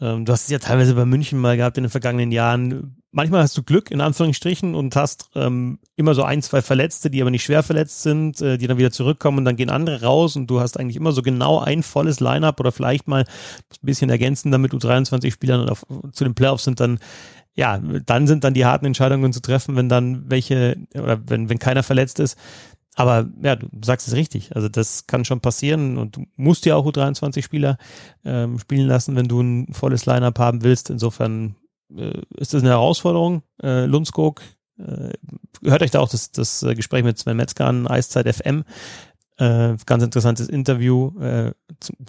Ähm, du hast es ja teilweise bei München mal gehabt in den vergangenen Jahren. Manchmal hast du Glück, in Anführungsstrichen, und hast ähm, immer so ein, zwei Verletzte, die aber nicht schwer verletzt sind, äh, die dann wieder zurückkommen und dann gehen andere raus und du hast eigentlich immer so genau ein volles Line-Up oder vielleicht mal ein bisschen ergänzen, damit du 23 Spielern auf, zu den Playoffs sind, dann ja, dann sind dann die harten Entscheidungen zu treffen, wenn dann welche, oder wenn, wenn keiner verletzt ist. Aber ja, du sagst es richtig. Also das kann schon passieren und du musst ja auch U23-Spieler ähm, spielen lassen, wenn du ein volles Line-Up haben willst. Insofern äh, ist das eine Herausforderung. Äh, Lundskog, äh, hört euch da auch das, das Gespräch mit Sven Metzger an, Eiszeit FM. Äh, ganz interessantes Interview. Äh,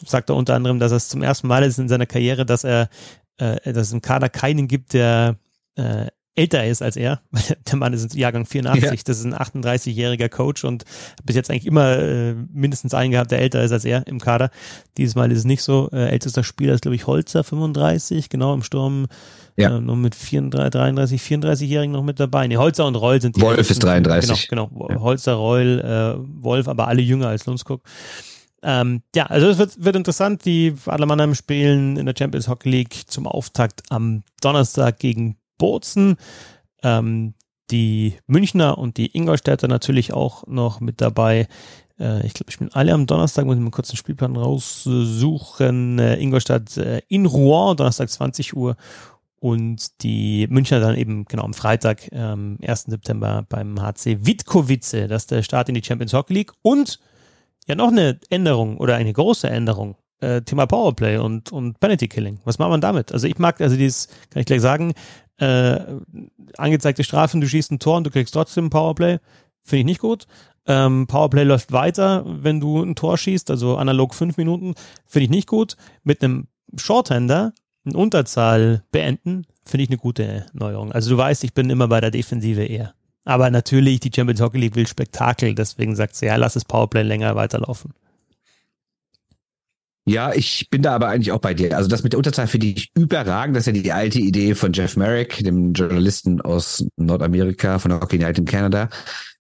sagt er unter anderem, dass es zum ersten Mal ist in seiner Karriere, dass er äh, dass es im Kader keinen gibt, der äh, älter ist als er. Der Mann ist Jahrgang 84, ja. das ist ein 38-jähriger Coach und bis jetzt eigentlich immer äh, mindestens einen gehabt, der älter ist als er im Kader. Dieses Mal ist es nicht so. Äh, ältester Spieler ist, glaube ich, Holzer, 35, genau, im Sturm. Ja. Äh, noch mit 34, 33, 34-Jährigen noch mit dabei. Nee, Holzer und Reul sind die Wolf ist 33. Genau, genau. Ja. Holzer, Reul, äh, Wolf, aber alle jünger als Lundskog. Ähm, ja, also es wird, wird interessant. Die Adler Mannheim spielen in der Champions Hockey League zum Auftakt am Donnerstag gegen Bozen. Ähm, die Münchner und die Ingolstädter natürlich auch noch mit dabei. Äh, ich glaube, ich bin alle am Donnerstag, muss ich mal kurz einen Spielplan raussuchen. Äh, Ingolstadt äh, in Rouen, Donnerstag 20 Uhr. Und die Münchner dann eben genau am Freitag, ähm, 1. September beim HC Witkowice. Das ist der Start in die Champions Hockey League. Und ja, noch eine Änderung oder eine große Änderung. Äh, Thema Powerplay und, und Penalty Killing. Was macht man damit? Also ich mag, also dieses, kann ich gleich sagen, äh, angezeigte Strafen, du schießt ein Tor und du kriegst trotzdem Powerplay. Finde ich nicht gut. Ähm, Powerplay läuft weiter, wenn du ein Tor schießt, also analog fünf Minuten, finde ich nicht gut. Mit einem Shorthander eine Unterzahl beenden, finde ich eine gute Neuerung. Also du weißt, ich bin immer bei der Defensive eher. Aber natürlich, die Champions Hockey League will Spektakel, deswegen sagt sie, ja, lass das Powerplay länger weiterlaufen. Ja, ich bin da aber eigentlich auch bei dir. Also das mit der Unterzahl finde ich überragend. Das ist ja die alte Idee von Jeff Merrick, dem Journalisten aus Nordamerika, von der Hockey Night in Canada.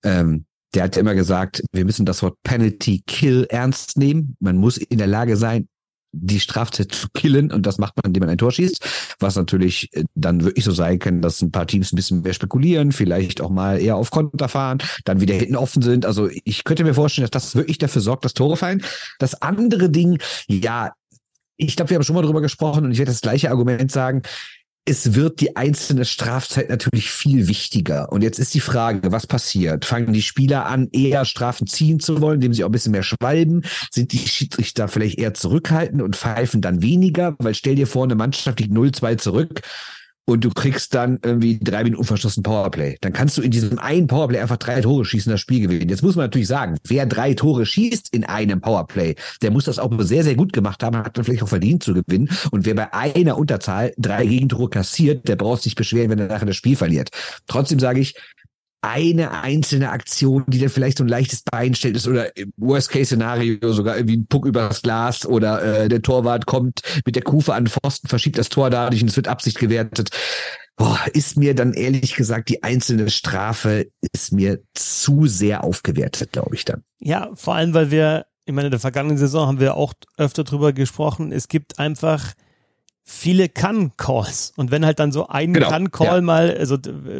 Ähm, der hat immer gesagt, wir müssen das Wort Penalty Kill ernst nehmen. Man muss in der Lage sein, die Strafzeit zu killen und das macht man, indem man ein Tor schießt, was natürlich äh, dann wirklich so sein kann, dass ein paar Teams ein bisschen mehr spekulieren, vielleicht auch mal eher auf Konter fahren, dann wieder hinten offen sind. Also ich könnte mir vorstellen, dass das wirklich dafür sorgt, dass Tore fallen. Das andere Ding, ja, ich glaube, wir haben schon mal drüber gesprochen und ich werde das gleiche Argument sagen es wird die einzelne Strafzeit natürlich viel wichtiger. Und jetzt ist die Frage, was passiert? Fangen die Spieler an, eher Strafen ziehen zu wollen, indem sie auch ein bisschen mehr schwalben? Sind die Schiedsrichter vielleicht eher zurückhaltend und pfeifen dann weniger? Weil stell dir vor, eine Mannschaft liegt 0-2 zurück und du kriegst dann irgendwie drei Minuten unverschlossen Powerplay. Dann kannst du in diesem einen Powerplay einfach drei Tore schießen, das Spiel gewinnen. Jetzt muss man natürlich sagen, wer drei Tore schießt in einem Powerplay, der muss das auch sehr, sehr gut gemacht haben, hat dann vielleicht auch verdient zu gewinnen. Und wer bei einer Unterzahl drei Gegentore kassiert, der braucht sich beschweren, wenn er nachher das Spiel verliert. Trotzdem sage ich, eine einzelne Aktion, die dann vielleicht so ein leichtes Bein stellt ist oder Worst-Case-Szenario sogar irgendwie ein Puck übers Glas oder äh, der Torwart kommt mit der Kufe an den Pfosten, verschiebt das Tor dadurch und es wird Absicht gewertet. Boah, ist mir dann ehrlich gesagt die einzelne Strafe ist mir zu sehr aufgewertet, glaube ich dann. Ja, vor allem, weil wir, ich meine, in der vergangenen Saison haben wir auch öfter drüber gesprochen, es gibt einfach viele Kann-Calls. Und wenn halt dann so ein genau, Kann-Call ja. mal, also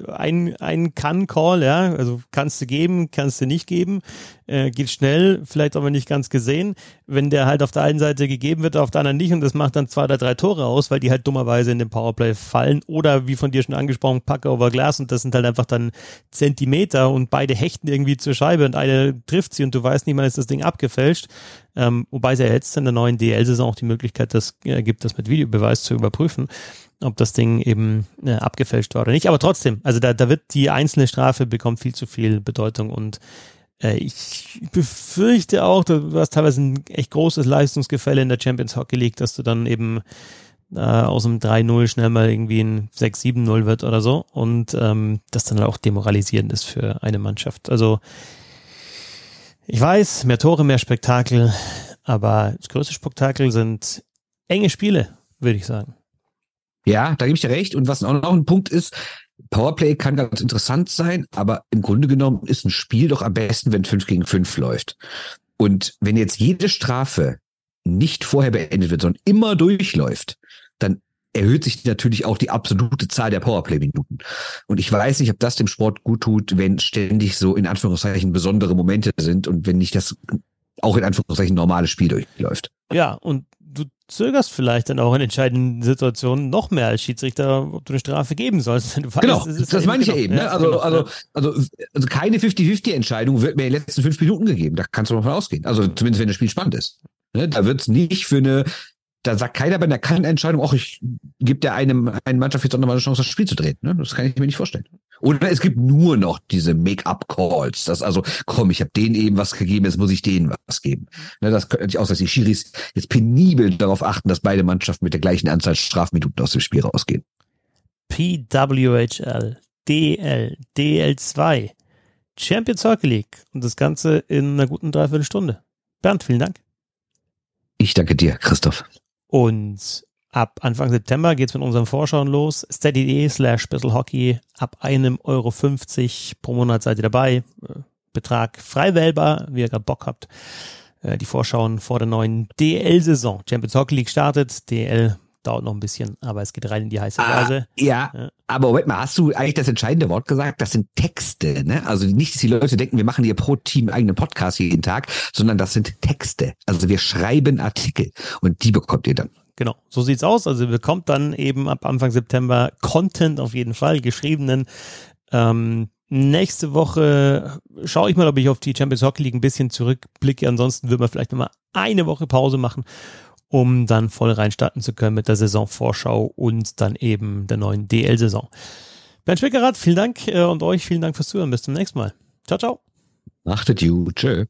ein, ein Kann-Call, ja, also kannst du geben, kannst du nicht geben, äh, geht schnell, vielleicht aber nicht ganz gesehen. Wenn der halt auf der einen Seite gegeben wird, auf der anderen nicht und das macht dann zwei oder drei Tore aus, weil die halt dummerweise in den Powerplay fallen oder wie von dir schon angesprochen, Packer over Glass und das sind halt einfach dann Zentimeter und beide hechten irgendwie zur Scheibe und eine trifft sie und du weißt nicht mal, ist das Ding abgefälscht. Ähm, wobei es ja jetzt in der neuen DL-Saison auch die Möglichkeit das, äh, gibt, das mit Videobeweis zu überprüfen ob das Ding eben äh, abgefälscht war oder nicht. Aber trotzdem, also da, da wird die einzelne Strafe bekommt viel zu viel Bedeutung und ich befürchte auch, du hast teilweise ein echt großes Leistungsgefälle in der Champions Hockey League, dass du dann eben äh, aus dem 3-0 schnell mal irgendwie ein 6-7-0 wird oder so und ähm, das dann auch demoralisierend ist für eine Mannschaft. Also ich weiß, mehr Tore, mehr Spektakel, aber das größte Spektakel sind enge Spiele, würde ich sagen. Ja, da gebe ich dir recht. Und was auch noch ein Punkt ist, Powerplay kann ganz interessant sein, aber im Grunde genommen ist ein Spiel doch am besten, wenn 5 gegen 5 läuft. Und wenn jetzt jede Strafe nicht vorher beendet wird, sondern immer durchläuft, dann erhöht sich natürlich auch die absolute Zahl der Powerplay-Minuten. Und ich weiß nicht, ob das dem Sport gut tut, wenn ständig so in Anführungszeichen besondere Momente sind und wenn nicht das auch in Anführungszeichen normales Spiel durchläuft. Ja, und zögerst vielleicht dann auch in entscheidenden Situationen noch mehr als Schiedsrichter, ob du eine Strafe geben sollst. Weißt, genau, das, meine ich ja eben. Ne? Also, genau, also, also, also keine 50-50-Entscheidung wird mir in den letzten fünf Minuten gegeben. Da kannst du mal von ausgehen. Also zumindest, wenn das Spiel spannend ist. Ne? Da wird es nicht für eine da sagt keiner bei einer Kannentscheidung, auch ich gebe der einem einen Mannschaft jetzt auch nochmal eine Chance, das Spiel zu drehen. Ne? Das kann ich mir nicht vorstellen. Oder es gibt nur noch diese Make-up-Calls. Das also, komm, ich habe denen eben was gegeben, jetzt muss ich denen was geben. Ne, das könnte ich auch, dass die Schiris jetzt penibel darauf achten, dass beide Mannschaften mit der gleichen Anzahl Strafminuten aus dem Spiel rausgehen. PWHL, DL, DL2, Champions Hockey League und das Ganze in einer guten Dreiviertelstunde. Bernd, vielen Dank. Ich danke dir, Christoph. Und ab Anfang September geht's mit unseren Vorschauen los. Steady.de slash Hockey. Ab einem Euro 50 pro Monat seid ihr dabei. Betrag frei wählbar, wie ihr gerade Bock habt. Äh, die Vorschauen vor der neuen DL-Saison. Champions Hockey League startet. DL dauert noch ein bisschen, aber es geht rein in die heiße Phase. Ah, ja, ja, aber Moment mal, hast du eigentlich das entscheidende Wort gesagt? Das sind Texte, ne? Also nicht, dass die Leute denken, wir machen hier pro Team eigenen Podcast jeden Tag, sondern das sind Texte. Also wir schreiben Artikel und die bekommt ihr dann. Genau, so sieht's aus. Also ihr bekommt dann eben ab Anfang September Content auf jeden Fall, geschriebenen. Ähm, nächste Woche schaue ich mal, ob ich auf die Champions Hockey League ein bisschen zurückblicke. Ansonsten würden wir vielleicht nochmal eine Woche Pause machen um dann voll reinstarten zu können mit der Saisonvorschau und dann eben der neuen DL-Saison. Bernd Schwickerath, vielen Dank äh, und euch vielen Dank fürs Zuhören. Bis zum nächsten Mal. Ciao, ciao. Achtet you. Tschö.